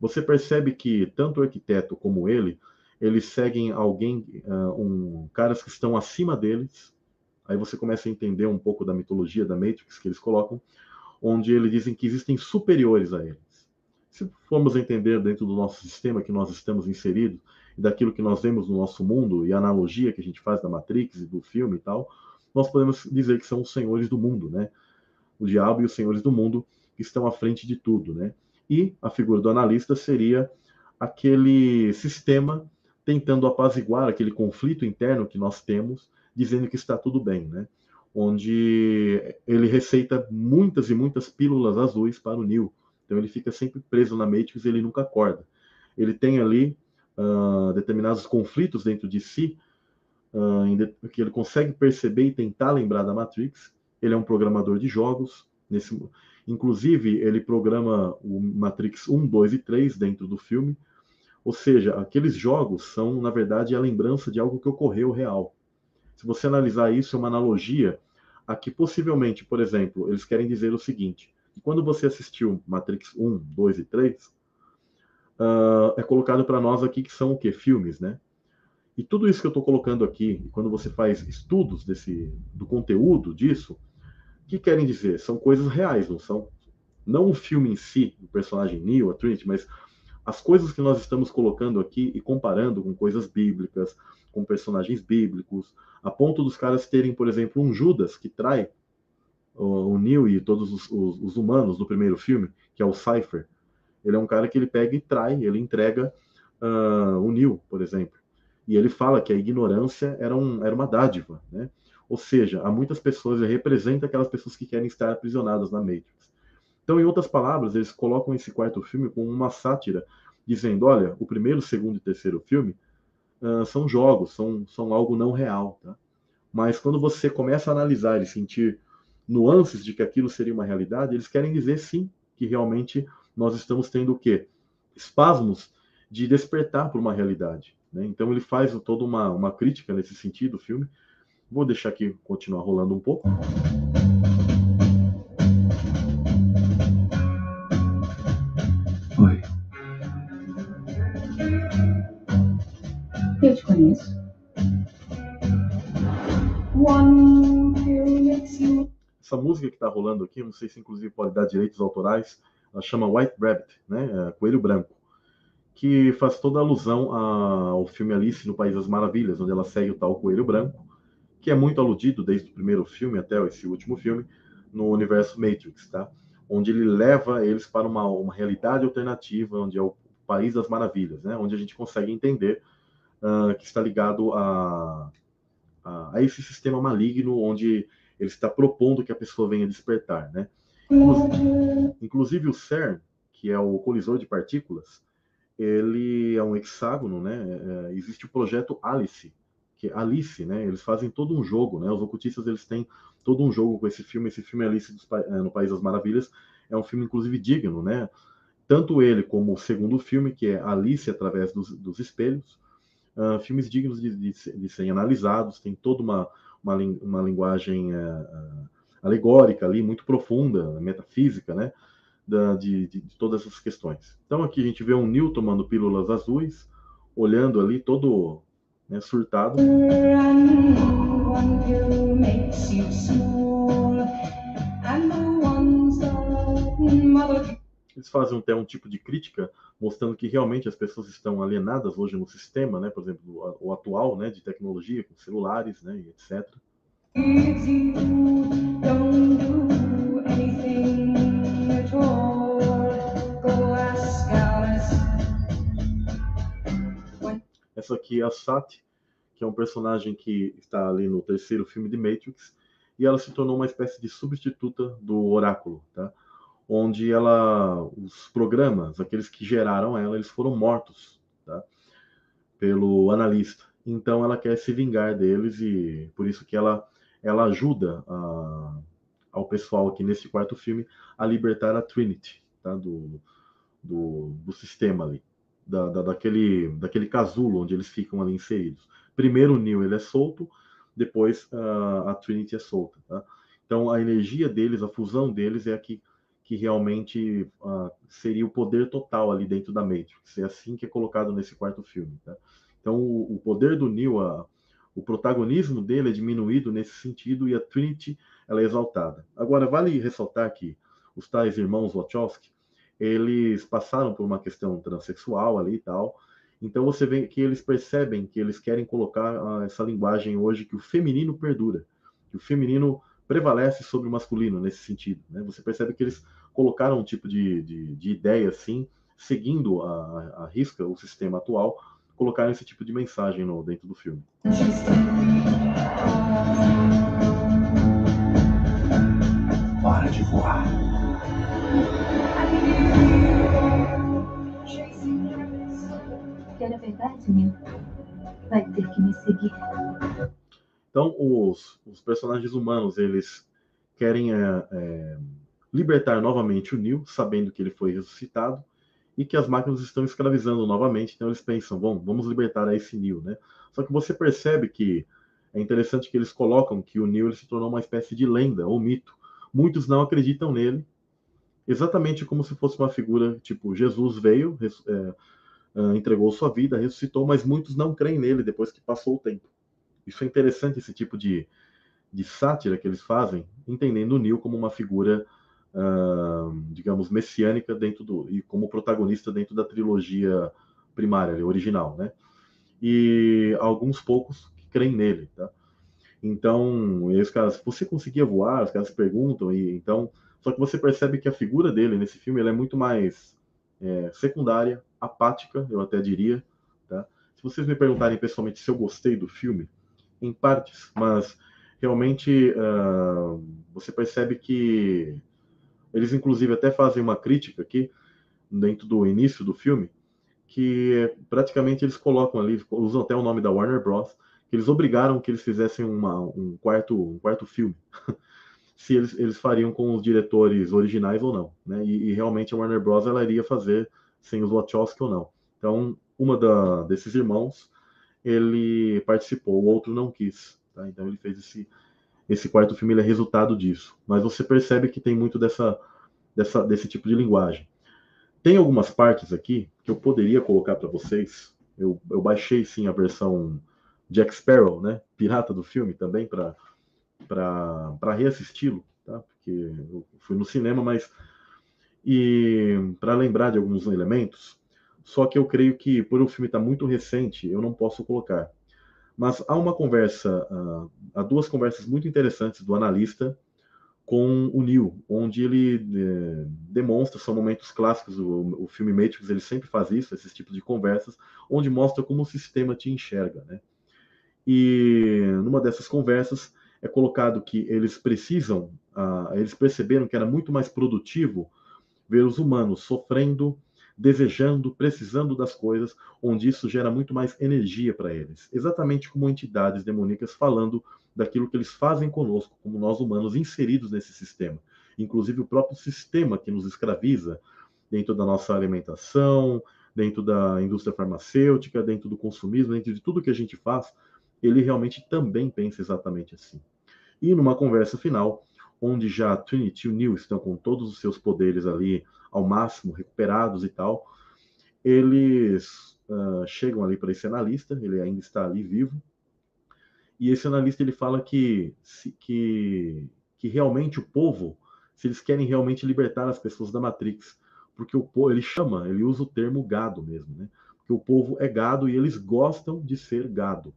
Você percebe que tanto o arquiteto como ele, eles seguem alguém, uh, um, caras que estão acima deles. Aí você começa a entender um pouco da mitologia da Matrix que eles colocam, onde eles dizem que existem superiores a eles se formos entender dentro do nosso sistema que nós estamos inseridos, e daquilo que nós vemos no nosso mundo, e a analogia que a gente faz da Matrix e do filme e tal, nós podemos dizer que são os senhores do mundo, né? O diabo e os senhores do mundo estão à frente de tudo, né? E a figura do analista seria aquele sistema tentando apaziguar aquele conflito interno que nós temos, dizendo que está tudo bem, né? Onde ele receita muitas e muitas pílulas azuis para o Neo, então ele fica sempre preso na Matrix ele nunca acorda. Ele tem ali uh, determinados conflitos dentro de si, uh, que ele consegue perceber e tentar lembrar da Matrix. Ele é um programador de jogos. Nesse, inclusive, ele programa o Matrix 1, 2 e 3 dentro do filme. Ou seja, aqueles jogos são, na verdade, a lembrança de algo que ocorreu real. Se você analisar isso, é uma analogia a que possivelmente, por exemplo, eles querem dizer o seguinte: quando você assistiu Matrix 1, 2 e 3, uh, é colocado para nós aqui que são o quê? Filmes, né? E tudo isso que eu estou colocando aqui, quando você faz estudos desse, do conteúdo disso, o que querem dizer? São coisas reais, não são? Não o filme em si, o personagem Neo, a Trinity, mas as coisas que nós estamos colocando aqui e comparando com coisas bíblicas, com personagens bíblicos, a ponto dos caras terem, por exemplo, um Judas que trai o, Neil e todos os, os, os, humanos do primeiro filme, que é o Cypher. Ele é um cara que ele pega e trai, ele entrega uh, o Neil, por exemplo. E ele fala que a ignorância era, um, era uma dádiva, né? Ou seja, há muitas pessoas, ele representa aquelas pessoas que querem estar aprisionadas na Matrix. Então, em outras palavras, eles colocam esse quarto filme como uma sátira, dizendo: olha, o primeiro, segundo e terceiro filme uh, são jogos, são, são algo não real. Tá? Mas quando você começa a analisar e sentir nuances de que aquilo seria uma realidade, eles querem dizer sim que realmente nós estamos tendo o quê? Espasmos de despertar para uma realidade. Né? Então ele faz toda uma, uma crítica nesse sentido, o filme. Vou deixar aqui continuar rolando um pouco. Oi. Eu te conheço. Essa música que está rolando aqui, não sei se inclusive pode dar direitos autorais, ela chama White Rabbit, né? É, Coelho Branco que faz toda alusão ao filme Alice no País das Maravilhas, onde ela segue o tal coelho branco, que é muito aludido desde o primeiro filme até esse último filme no universo Matrix, tá? Onde ele leva eles para uma, uma realidade alternativa, onde é o País das Maravilhas, né? Onde a gente consegue entender uh, que está ligado a, a, a, esse sistema maligno, onde ele está propondo que a pessoa venha despertar, né? Inclusive, inclusive o CERN, que é o colisor de partículas, ele é um hexágono, né? É, existe o projeto Alice, que é Alice, né? Eles fazem todo um jogo, né? Os ocultistas eles têm todo um jogo com esse filme. Esse filme Alice é, no País das Maravilhas é um filme inclusive digno, né? Tanto ele como o segundo filme, que é Alice através dos, dos espelhos, uh, filmes dignos de, de, de, serem analisados. Tem toda uma uma, uma linguagem uh, alegórica ali muito profunda, metafísica, né? Da, de, de, de, todas essas questões. Então aqui a gente vê um Newton tomando pílulas azuis, olhando ali todo né, surtado. Eles fazem até um tipo de crítica, mostrando que realmente as pessoas estão alienadas hoje no sistema, né, por exemplo, o, atual, né, de tecnologia, com celulares, né, e etc. Essa aqui é a Sati, que é um personagem que está ali no terceiro filme de Matrix, e ela se tornou uma espécie de substituta do Oráculo, tá? Onde ela, os programas, aqueles que geraram ela, eles foram mortos, tá? Pelo analista. Então ela quer se vingar deles e por isso que ela ela ajuda a, ao pessoal aqui nesse quarto filme a libertar a Trinity, tá? Do, do, do sistema ali da, da, daquele, daquele casulo onde eles ficam ali inseridos. Primeiro o Neo ele é solto, depois uh, a Trinity é solta. Tá? Então a energia deles, a fusão deles é a que, que realmente uh, seria o poder total ali dentro da Matrix. É assim que é colocado nesse quarto filme. Tá? Então o, o poder do Neo, a, o protagonismo dele é diminuído nesse sentido e a Trinity ela é exaltada. Agora vale ressaltar que os tais irmãos Wachowski eles passaram por uma questão transexual ali e tal. Então você vê que eles percebem que eles querem colocar uh, essa linguagem hoje que o feminino perdura, que o feminino prevalece sobre o masculino nesse sentido. Né? Você percebe que eles colocaram um tipo de, de, de ideia assim, seguindo a, a, risca o sistema atual, colocaram esse tipo de mensagem no, dentro do filme. Hora de voar. Verdade? Vai ter que me seguir. Então, os, os personagens humanos, eles querem é, é, libertar novamente o Neil, sabendo que ele foi ressuscitado e que as máquinas estão escravizando novamente. Então, eles pensam, bom, vamos libertar esse Neil, né? Só que você percebe que é interessante que eles colocam que o Neil se tornou uma espécie de lenda ou mito. Muitos não acreditam nele, exatamente como se fosse uma figura tipo Jesus veio, é, uh, entregou sua vida, ressuscitou, mas muitos não creem nele depois que passou o tempo. Isso é interessante, esse tipo de, de sátira que eles fazem, entendendo o Neil como uma figura uh, digamos, messiânica dentro do e como protagonista dentro da trilogia primária, original, né? E alguns poucos que creem nele, tá? Então, os caras, você conseguia voar? Os caras perguntam e então, só que você percebe que a figura dele nesse filme é muito mais é, secundária, apática, eu até diria, tá? Se vocês me perguntarem pessoalmente se eu gostei do filme, em partes, mas realmente uh, você percebe que eles inclusive até fazem uma crítica aqui dentro do início do filme, que praticamente eles colocam ali, usam até o nome da Warner Bros, que eles obrigaram que eles fizessem uma, um quarto um quarto filme, se eles, eles fariam com os diretores originais ou não, né? E, e, realmente a Warner Bros ela iria fazer sem os Wachowski ou não. Então, uma da, desses irmãos ele participou, o outro não quis, tá? Então ele fez esse esse quarto filme é resultado disso. Mas você percebe que tem muito dessa, dessa desse tipo de linguagem. Tem algumas partes aqui que eu poderia colocar para vocês. Eu, eu baixei sim a versão Jack Sparrow, né? Pirata do filme também para para reassisti-lo, tá? Porque eu fui no cinema, mas e para lembrar de alguns elementos. Só que eu creio que por o filme estar tá muito recente, eu não posso colocar. Mas há uma conversa, uh, há duas conversas muito interessantes do analista com o Neil, onde ele eh, demonstra, são momentos clássicos, o, o, filme Matrix ele sempre faz isso, esses tipos de conversas, onde mostra como o sistema te enxerga, né? E numa dessas conversas é colocado que eles precisam, uh, eles perceberam que era muito mais produtivo ver os humanos sofrendo desejando, precisando das coisas, onde isso gera muito mais energia para eles. Exatamente como entidades demoníacas falando daquilo que eles fazem conosco, como nós humanos inseridos nesse sistema. Inclusive o próprio sistema que nos escraviza dentro da nossa alimentação, dentro da indústria farmacêutica, dentro do consumismo, dentro de tudo que a gente faz, ele realmente também pensa exatamente assim. E numa conversa final, onde já Trinity e o Neil estão com todos os seus poderes ali ao máximo, recuperados e tal, eles uh, chegam ali para esse analista, ele ainda está ali vivo, e esse analista ele fala que, que, que realmente o povo, se eles querem realmente libertar as pessoas da Matrix, porque o povo, ele chama, ele usa o termo gado mesmo, né? Porque o povo é gado e eles gostam de ser gado.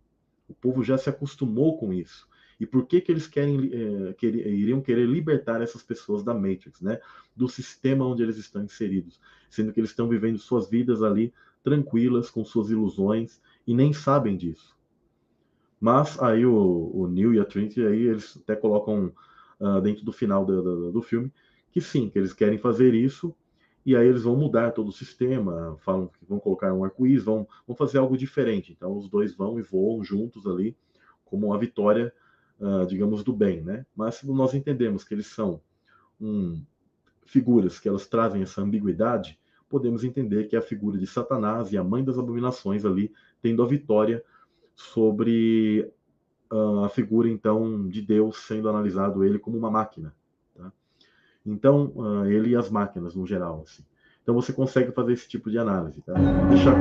O povo já se acostumou com isso. E por que, que eles querem, é, iriam querer libertar essas pessoas da Matrix, né? Do sistema onde eles estão inseridos, sendo que eles estão vivendo suas vidas ali tranquilas, com suas ilusões, e nem sabem disso. Mas aí o, o Neil e a Trinity, aí eles até colocam uh, dentro do final do, do, do filme, que sim, que eles querem fazer isso, e aí eles vão mudar todo o sistema, falam que vão colocar um arco-íris, vão, vão fazer algo diferente. Então os dois vão e voam juntos ali, como uma vitória uh, digamos, do bem, né? Mas nós entendemos que eles são um, figuras que elas trazem essa ambiguidade, podemos entender que é a figura de Satanás e a mãe das abominações ali tendo a vitória sobre uh, a figura então de Deus sendo analisado ele como uma máquina? Então uh, ele e as máquinas no geral, assim. Então você consegue fazer esse tipo de análise, tá? Deixa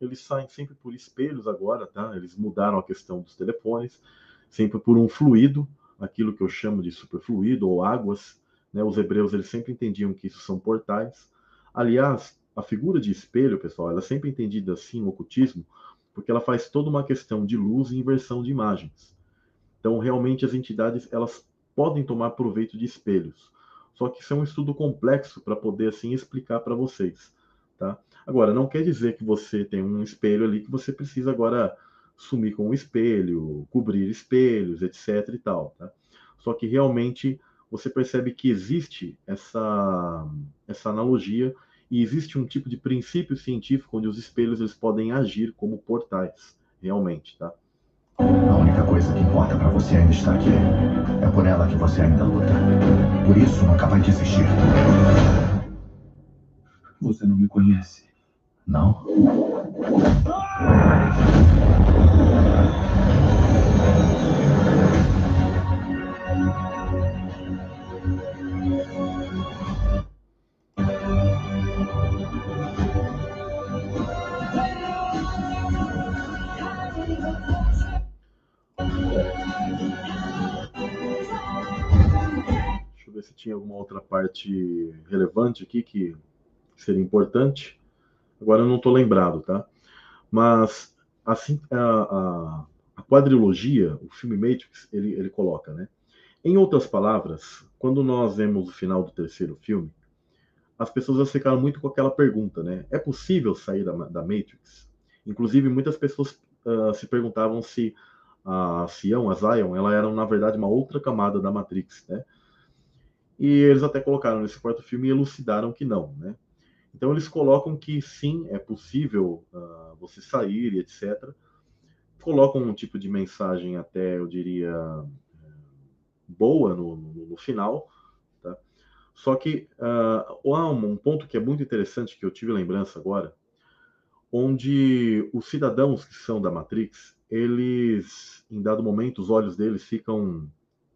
eles saem sempre por espelhos agora, tá? Eles mudaram a questão dos telefones, sempre por um fluido, aquilo que eu chamo de superfluido ou águas, né? Os hebreus eles sempre entendiam que isso são portais. Aliás, a figura de espelho, pessoal, ela é sempre entendida assim no ocultismo, porque ela faz toda uma questão de luz e inversão de imagens. Então, realmente as entidades elas podem tomar proveito de espelhos. Só que isso é um estudo complexo para poder assim explicar para vocês, tá? Agora, não quer dizer que você tem um espelho ali que você precisa agora sumir com o espelho, cobrir espelhos, etc e tal, tá? Só que realmente você percebe que existe essa, essa analogia e existe um tipo de princípio científico onde os espelhos eles podem agir como portais, realmente, tá? A única coisa que importa para você ainda estar aqui é por ela que você ainda luta. Por isso, nunca vai desistir. Você não me conhece. Não? Tinha alguma outra parte relevante aqui que seria importante. Agora eu não estou lembrado, tá? Mas assim a, a, a, quadrilogia, o filme Matrix, ele, ele coloca, né? Em outras palavras, quando nós vemos o final do terceiro filme, as pessoas ficaram muito com aquela pergunta, né? É possível sair da, da Matrix? Inclusive, muitas pessoas uh, se perguntavam se a Sion, a Zion, ela era na verdade uma outra camada da Matrix, né? E eles até colocaram nesse quarto filme e elucidaram que não, né? Então eles colocam que sim, é possível uh, você sair e etc. Colocam um tipo de mensagem até, eu diria, eh, boa no, no, no final, tá? Só que uh, há um ponto que é muito interessante que eu tive lembrança agora, onde os cidadãos que são da Matrix, eles, em dado momento, os olhos deles ficam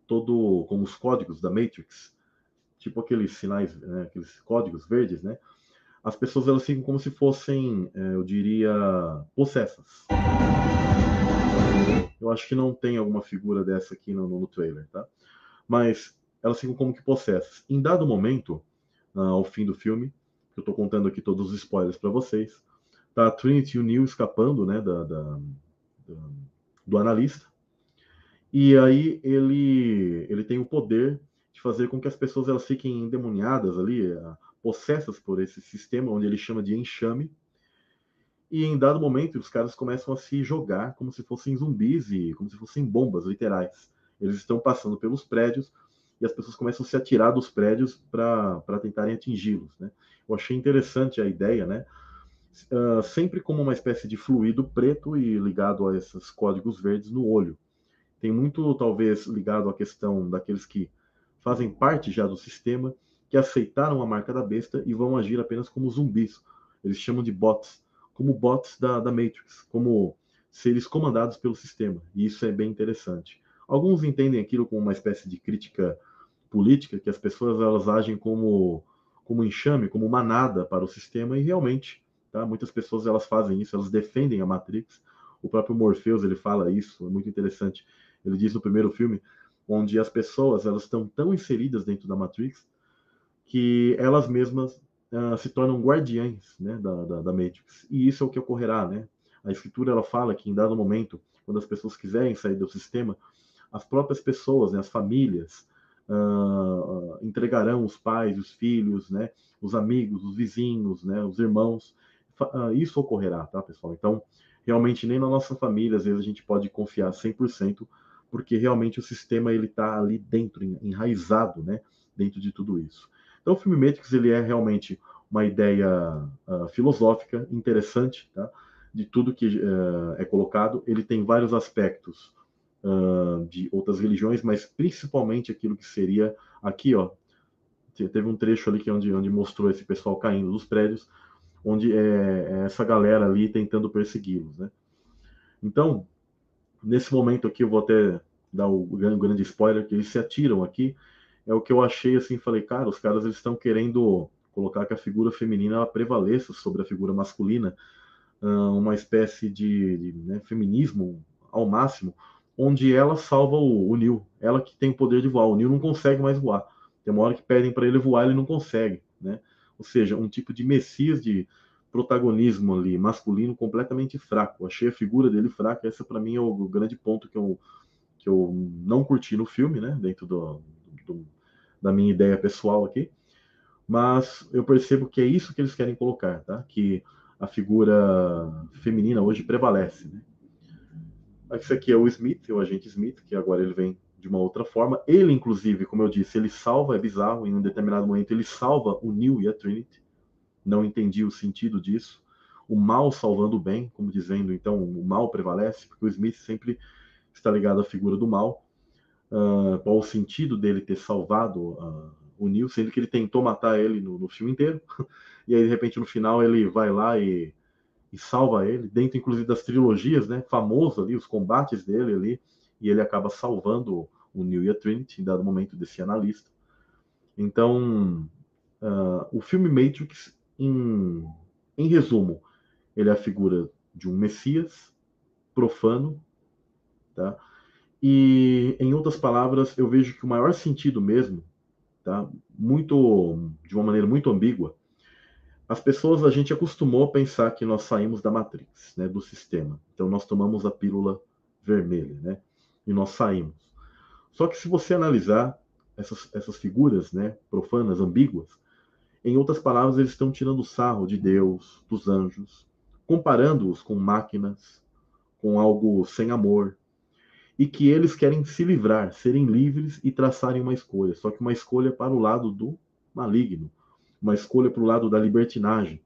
todo com os códigos da Matrix, tipo aqueles sinais, né, aqueles códigos verdes, né? As pessoas elas ficam como se fossem, é, eu diria, possessas. Eu acho que não tem alguma figura dessa aqui no, no trailer, tá? Mas elas ficam como que possessas. Em dado momento, ao fim do filme, eu estou contando aqui todos os spoilers para vocês, tá a Trinity e o Neo escapando, né, da, da do, do analista. E aí ele, ele tem o poder de fazer com que as pessoas elas fiquem endemoniadas ali, eh, possessas por esse sistema, onde ele chama de enxame. E em dado momento, os caras começam a se jogar como se fossem zumbis e como se fossem bombas literais. Eles estão passando pelos prédios e as pessoas começam a se atirar dos prédios para tentarem atingi-los. Né? Eu achei interessante a ideia, né? uh, sempre como uma espécie de fluido preto e ligado a esses códigos verdes no olho. Tem muito, talvez, ligado à questão daqueles que fazem parte já do sistema, que aceitaram a marca da besta e vão agir apenas como zumbis. Eles chamam de bots, como bots da, da Matrix, como seres comandados pelo sistema. E isso é bem interessante. Alguns entendem aquilo como uma espécie de crítica política, que as pessoas elas agem como como enxame, como manada para o sistema e realmente Tá? Muitas pessoas elas fazem isso, elas defendem a Matrix. O próprio Morpheus ele fala isso, é muito interessante. Ele diz no primeiro filme, onde as pessoas elas estão tão inseridas dentro da Matrix que elas mesmas uh, se tornam guardiães né, da, da, da, Matrix. E isso é o que ocorrerá. Né? A escritura ela fala que em dado momento, quando as pessoas quiserem sair do sistema, as próprias pessoas, né, as famílias, uh, entregarão os pais, os filhos, né, os amigos, os vizinhos, né, os irmãos, ah, isso ocorrerá, tá, pessoal? Então, realmente, nem na nossa família, às vezes, a gente pode confiar 100%, porque realmente o sistema ele está ali dentro, enraizado, né, dentro de tudo isso. Então, o filme Matrix, ele é realmente uma ideia uh, filosófica interessante, tá? De tudo que uh, é colocado. Ele tem vários aspectos uh, de outras religiões, mas principalmente aquilo que seria aqui, ó. Teve um trecho ali que é onde, onde mostrou esse pessoal caindo dos prédios onde é, é essa galera ali tentando persegui-los, né? Então, nesse momento aqui, eu vou até dar o grande, spoiler, que eles se atiram aqui, é o que eu achei assim, falei, cara, os caras eles estão querendo colocar que a figura feminina prevaleça sobre a figura masculina, uma espécie de, de né, feminismo ao máximo, onde ela salva o, o Neil, ela que tem o poder de voar, o Neil não consegue mais voar, tem uma hora que pedem para ele voar, ele não consegue, né? ou seja, um tipo de messias de protagonismo ali, masculino, completamente fraco. achei a figura dele fraca, essa para mim é o grande ponto que eu, que eu não curti no filme, né, dentro do, do, da minha ideia pessoal aqui, mas eu percebo que é isso que eles querem colocar, tá? Que a figura feminina hoje prevalece, né? Esse aqui é o Smith, o agente Smith, que agora ele vem de uma outra forma. Ele, inclusive, como eu disse, ele salva, é bizarro, em um determinado momento ele salva o Neil e a Trinity. Não entendi o sentido disso. O mal salvando o bem, como dizendo, então, o mal prevalece, porque o Smith sempre está ligado à figura do mal. Uh, qual o sentido dele ter salvado uh, o Neil, sendo que ele tentou matar ele no, no, filme inteiro. e aí, de repente, no final, ele vai lá e, e salva ele, dentro, inclusive, das trilogias, né? Famoso ali, os combates dele ali e ele acaba salvando o Neil e a Trinity em dado momento desse analista. Então, uh, o filme Matrix, em, em resumo, ele é a figura de um Messias profano, tá? E, em outras palavras, eu vejo que o maior sentido mesmo, tá? Muito, de uma maneira muito ambígua. As pessoas, a gente acostumou a pensar que nós saímos da Matrix, né, do sistema. Então nós tomamos a pílula vermelha, né? E nós saímos. Só que se você analisar essas, essas figuras, né, profanas, ambíguas, em outras palavras, eles estão tirando sarro de Deus, dos anjos, comparando-os com máquinas, com algo sem amor, e que eles querem se livrar, serem livres e traçarem uma escolha, só que uma escolha para o lado do maligno, uma escolha para o lado da libertinagem,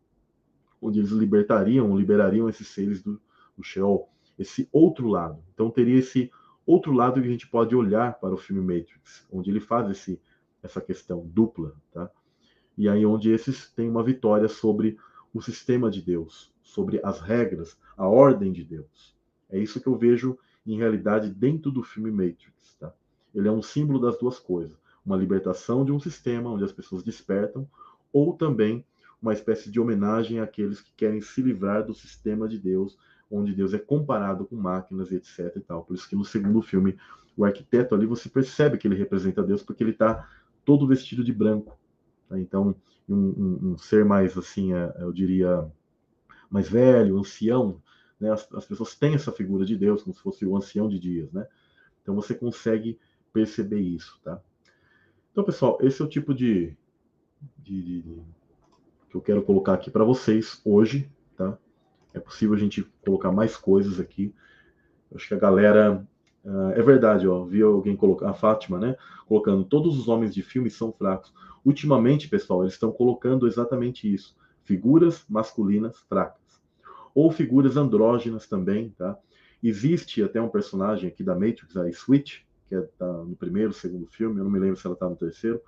onde eles libertariam, liberariam esses seres do, do Sheol, esse outro lado. Então teria esse outro lado que a gente pode olhar para o filme Matrix, onde ele faz esse, essa questão dupla, tá? E aí onde esses têm uma vitória sobre o sistema de Deus, sobre as regras, a ordem de Deus. É isso que eu vejo em realidade dentro do filme Matrix. Tá? Ele é um símbolo das duas coisas: uma libertação de um sistema onde as pessoas despertam, ou também uma espécie de homenagem àqueles que querem se livrar do sistema de Deus, onde Deus é comparado com máquinas e etc. E tal. Por isso que no segundo filme, o arquiteto ali você percebe que ele representa Deus porque ele está todo vestido de branco. Tá? Então, um, um, um, ser mais assim, é, eu diria, mais velho, ancião, né? As, as, pessoas têm essa figura de Deus, como se fosse o ancião de dias, né? Então você consegue perceber isso, tá? Então, pessoal, esse é o tipo de, de, de, de que eu quero colocar aqui para vocês hoje, tá? É possível a gente colocar mais coisas aqui. Acho que a galera uh, é verdade, ó. Vi alguém colocar a Fátima, né? Colocando todos os homens de filme são fracos. Ultimamente, pessoal, eles estão colocando exatamente isso: figuras masculinas fracas ou figuras andrógenas também, tá? Existe até um personagem aqui da Matrix, a Switch, que é tá no primeiro, segundo filme, eu não me lembro se ela está no terceiro,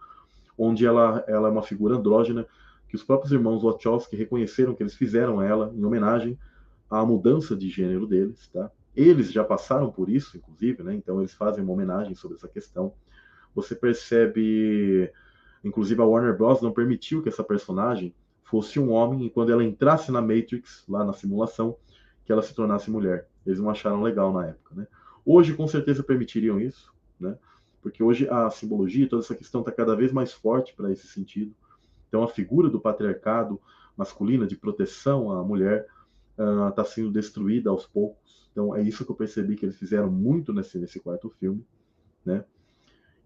onde ela, ela é uma figura andrógena que os próprios irmãos Wachowski reconheceram que eles fizeram ela em homenagem à mudança de gênero deles, tá? Eles já passaram por isso, inclusive, né? Então eles fazem uma homenagem sobre essa questão. Você percebe, inclusive a Warner Bros não permitiu que essa personagem fosse um homem e quando ela entrasse na Matrix, lá na simulação, que ela se tornasse mulher. Eles não acharam legal na época, né? Hoje, com certeza, permitiriam isso, né? Porque hoje a simbologia, toda essa questão está cada vez mais forte para esse sentido. Então, a figura do patriarcado masculina de proteção à mulher está uh, sendo destruída aos poucos. Então, é isso que eu percebi que eles fizeram muito nesse, nesse quarto filme, né?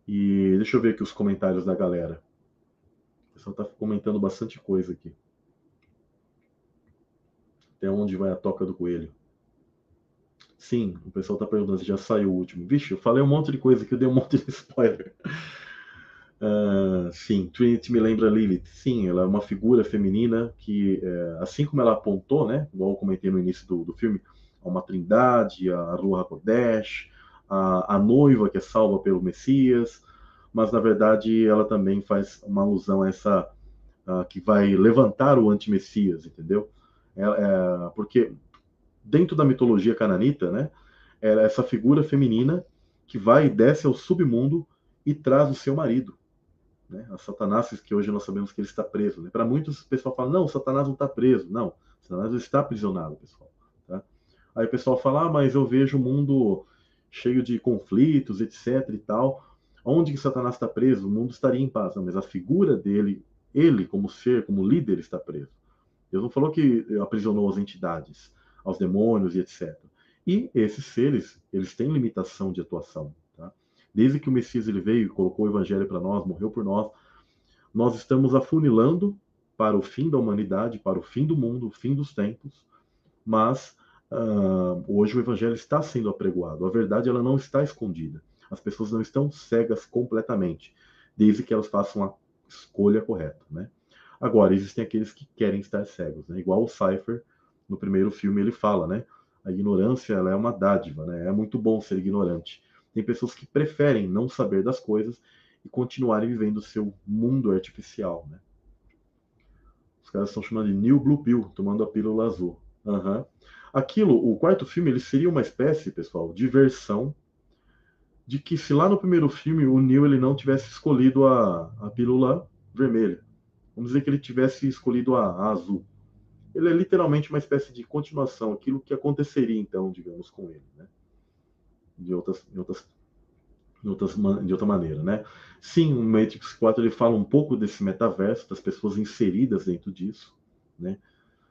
E deixa eu ver aqui os comentários da galera pessoal está comentando bastante coisa aqui. Até onde vai a toca do coelho? Sim, o pessoal está perguntando se já saiu o último. Vixe, eu falei um monte de coisa que eu dei um monte de spoiler. Uh, sim, Trinity me lembra Lilith. Sim, ela é uma figura feminina que, é, assim como ela apontou, né, igual eu comentei no início do, do filme, a uma trindade, a Ruha Kodesh, a, a noiva que é salva pelo Messias, mas na verdade ela também faz uma alusão a essa que vai levantar o anti-messias, entendeu? É, é, porque dentro da mitologia cananita, né, é essa figura feminina que vai e desce ao submundo e traz o seu marido, né? A Satanás, que hoje nós sabemos que ele está preso. Né? Para muitos, o pessoal fala: não, Satanás não está preso. Não, Satanás está aprisionado, pessoal. Tá? Aí o pessoal fala: ah, mas eu vejo o mundo cheio de conflitos, etc. e tal. Onde que Satanás está preso, o mundo estaria em paz. Não, mas a figura dele, ele como ser, como líder, está preso. Deus não falou que aprisionou as entidades, aos demônios e etc. E esses seres, eles têm limitação de atuação. Desde que o Messias ele veio e colocou o evangelho para nós, morreu por nós, nós estamos afunilando para o fim da humanidade, para o fim do mundo, o fim dos tempos, mas uh, hoje o evangelho está sendo apregoado. A verdade ela não está escondida. As pessoas não estão cegas completamente, desde que elas façam a escolha correta, né? Agora, existem aqueles que querem estar cegos, né? Igual o Cypher, no primeiro filme, ele fala, né? A ignorância, ela é uma dádiva, né? É muito bom ser ignorante. Tem pessoas que preferem não saber das coisas e continuarem vivendo o seu mundo artificial, né? Os caras estão chamando de New Blue Pill, tomando a pílula azul. Uhum. Aquilo, o quarto filme, ele seria uma espécie, pessoal, de versão de que se lá no primeiro filme o Neil ele não tivesse escolhido a, a pílula vermelha, vamos dizer que ele tivesse escolhido a, a, azul. Ele é literalmente uma espécie de continuação, aquilo que aconteceria então, digamos, com ele, né? De outras, em outras de, outras, de outra maneira, né? Sim, o Matrix 4 ele fala um pouco desse metaverso, das pessoas inseridas dentro disso, né?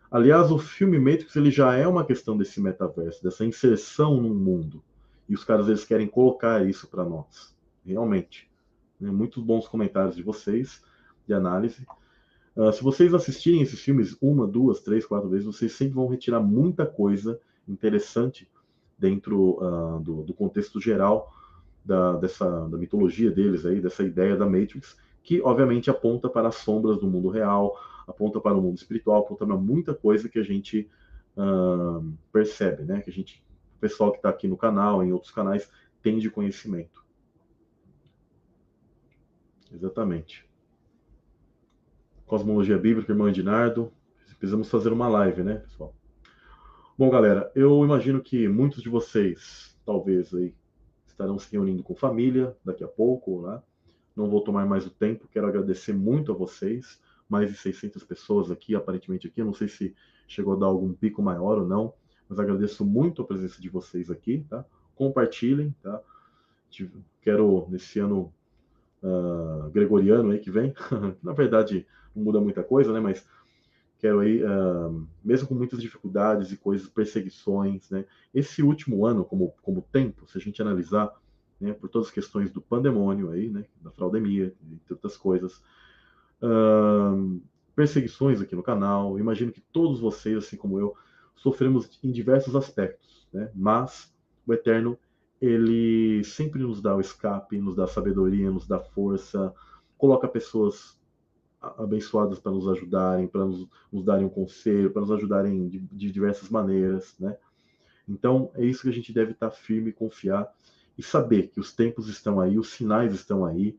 Aliás, o filme Matrix ele já é uma questão desse metaverso, dessa inserção no mundo. E os caras eles querem colocar isso para nós, realmente. Né? Muitos bons comentários de vocês, de análise. Uh, se vocês assistirem esses filmes uma, duas, três, quatro vezes, vocês sempre vão retirar muita coisa interessante dentro uh, do, do, contexto geral da, dessa, da mitologia deles aí, dessa ideia da Matrix, que obviamente aponta para as sombras do mundo real, aponta para o mundo espiritual, aponta para muita coisa que a gente uh, percebe, né? Que a gente, o pessoal que está aqui no canal, em outros canais, tem de conhecimento. Exatamente. Cosmologia Bíblica, irmão Edinardo. Precisamos fazer uma live, né, pessoal? Bom, galera, eu imagino que muitos de vocês, talvez, aí, estarão se reunindo com família daqui a pouco, né? Não vou tomar mais o tempo, quero agradecer muito a vocês mais de 600 pessoas aqui, aparentemente aqui. Eu não sei se chegou a dar algum pico maior ou não, mas agradeço muito a presença de vocês aqui, tá? Compartilhem, tá? Quero nesse ano uh, gregoriano aí que vem, na verdade não muda muita coisa, né? Mas quero aí, uh, mesmo com muitas dificuldades e coisas, perseguições, né? Esse último ano, como, como tempo, se a gente analisar, né, por todas as questões do pandemônio aí, né, da fraudemia, entre outras coisas, uh, perseguições aqui no canal. Imagino que todos vocês, assim como eu, sofremos em diversos aspectos, né? Mas o Eterno, ele sempre nos dá o escape, nos dá sabedoria, nos dá força, coloca pessoas abençoadas para nos ajudarem, para nos, nos, darem um conselho, para nos ajudarem de, de, diversas maneiras, né? Então, é isso que a gente deve estar firme, confiar e saber que os tempos estão aí, os sinais estão aí,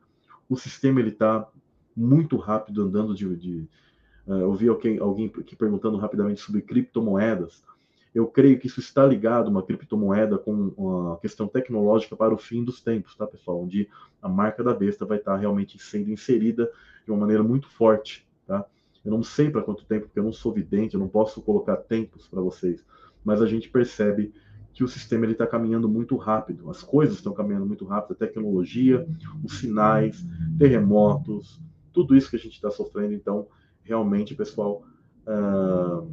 o sistema ele está muito rápido andando de. de uh, eu vi alguém, alguém aqui perguntando rapidamente sobre criptomoedas. Eu creio que isso está ligado, uma criptomoeda, com uma questão tecnológica para o fim dos tempos, tá, pessoal? Onde a marca da besta vai estar realmente sendo inserida de uma maneira muito forte, tá? Eu não sei para quanto tempo, porque eu não sou vidente, eu não posso colocar tempos para vocês, mas a gente percebe que o sistema está caminhando muito rápido, as coisas estão caminhando muito rápido, a tecnologia, os sinais, terremotos, tudo isso que a gente está sofrendo, então, realmente, pessoal, uh,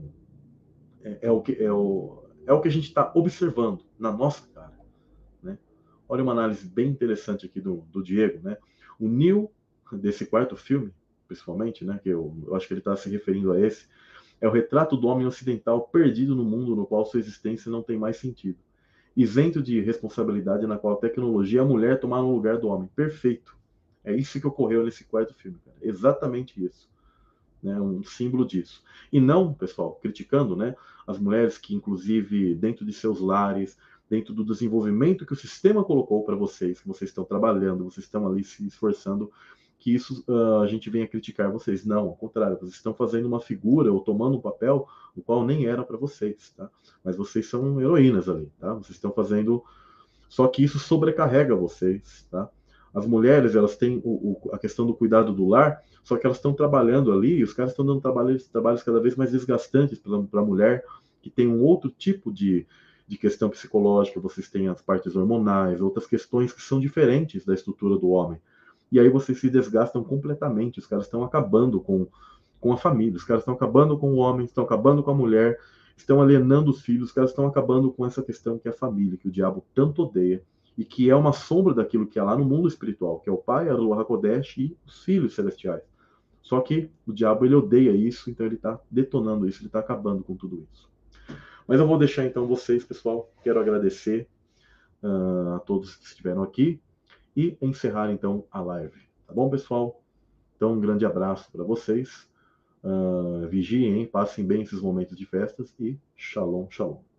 é, é, o que, é, o, é o que a gente está observando na nossa cara. Né? Olha uma análise bem interessante aqui do, do Diego. Né? O Neil, desse quarto filme, principalmente, né, que eu, eu acho que ele está se referindo a esse, é o retrato do homem ocidental perdido no mundo no qual sua existência não tem mais sentido. Isento de responsabilidade na qual a tecnologia e a mulher tomaram o lugar do homem. Perfeito. É isso que ocorreu nesse quarto filme, cara. Exatamente isso. Né, um símbolo disso. E não, pessoal, criticando né, as mulheres que, inclusive, dentro de seus lares, dentro do desenvolvimento que o sistema colocou para vocês, que vocês estão trabalhando, vocês estão ali se esforçando, que isso uh, a gente venha criticar vocês. Não, ao contrário, vocês estão fazendo uma figura ou tomando um papel o qual nem era para vocês, tá? Mas vocês são heroínas ali, tá? Vocês estão fazendo. Só que isso sobrecarrega vocês, tá? As mulheres, elas têm o, o, a questão do cuidado do lar, só que elas estão trabalhando ali, e os caras estão dando trabalhos, trabalhos cada vez mais desgastantes para a mulher, que tem um outro tipo de, de questão psicológica, vocês têm as partes hormonais, outras questões que são diferentes da estrutura do homem. E aí vocês se desgastam completamente, os caras estão acabando com, com a família, os caras estão acabando com o homem, estão acabando com a mulher, estão alienando os filhos, os caras estão acabando com essa questão que é a família, que o diabo tanto odeia e que é uma sombra daquilo que é lá no mundo espiritual, que é o Pai, a Ruach HaKodesh e os filhos celestiais. Só que o diabo ele odeia isso, então ele está detonando isso, ele está acabando com tudo isso. Mas eu vou deixar então vocês, pessoal. Quero agradecer uh, a todos que estiveram aqui e encerrar então a live. Tá bom, pessoal? Então, um grande abraço para vocês. Uh, vigiem, passem bem esses momentos de festas e shalom, shalom.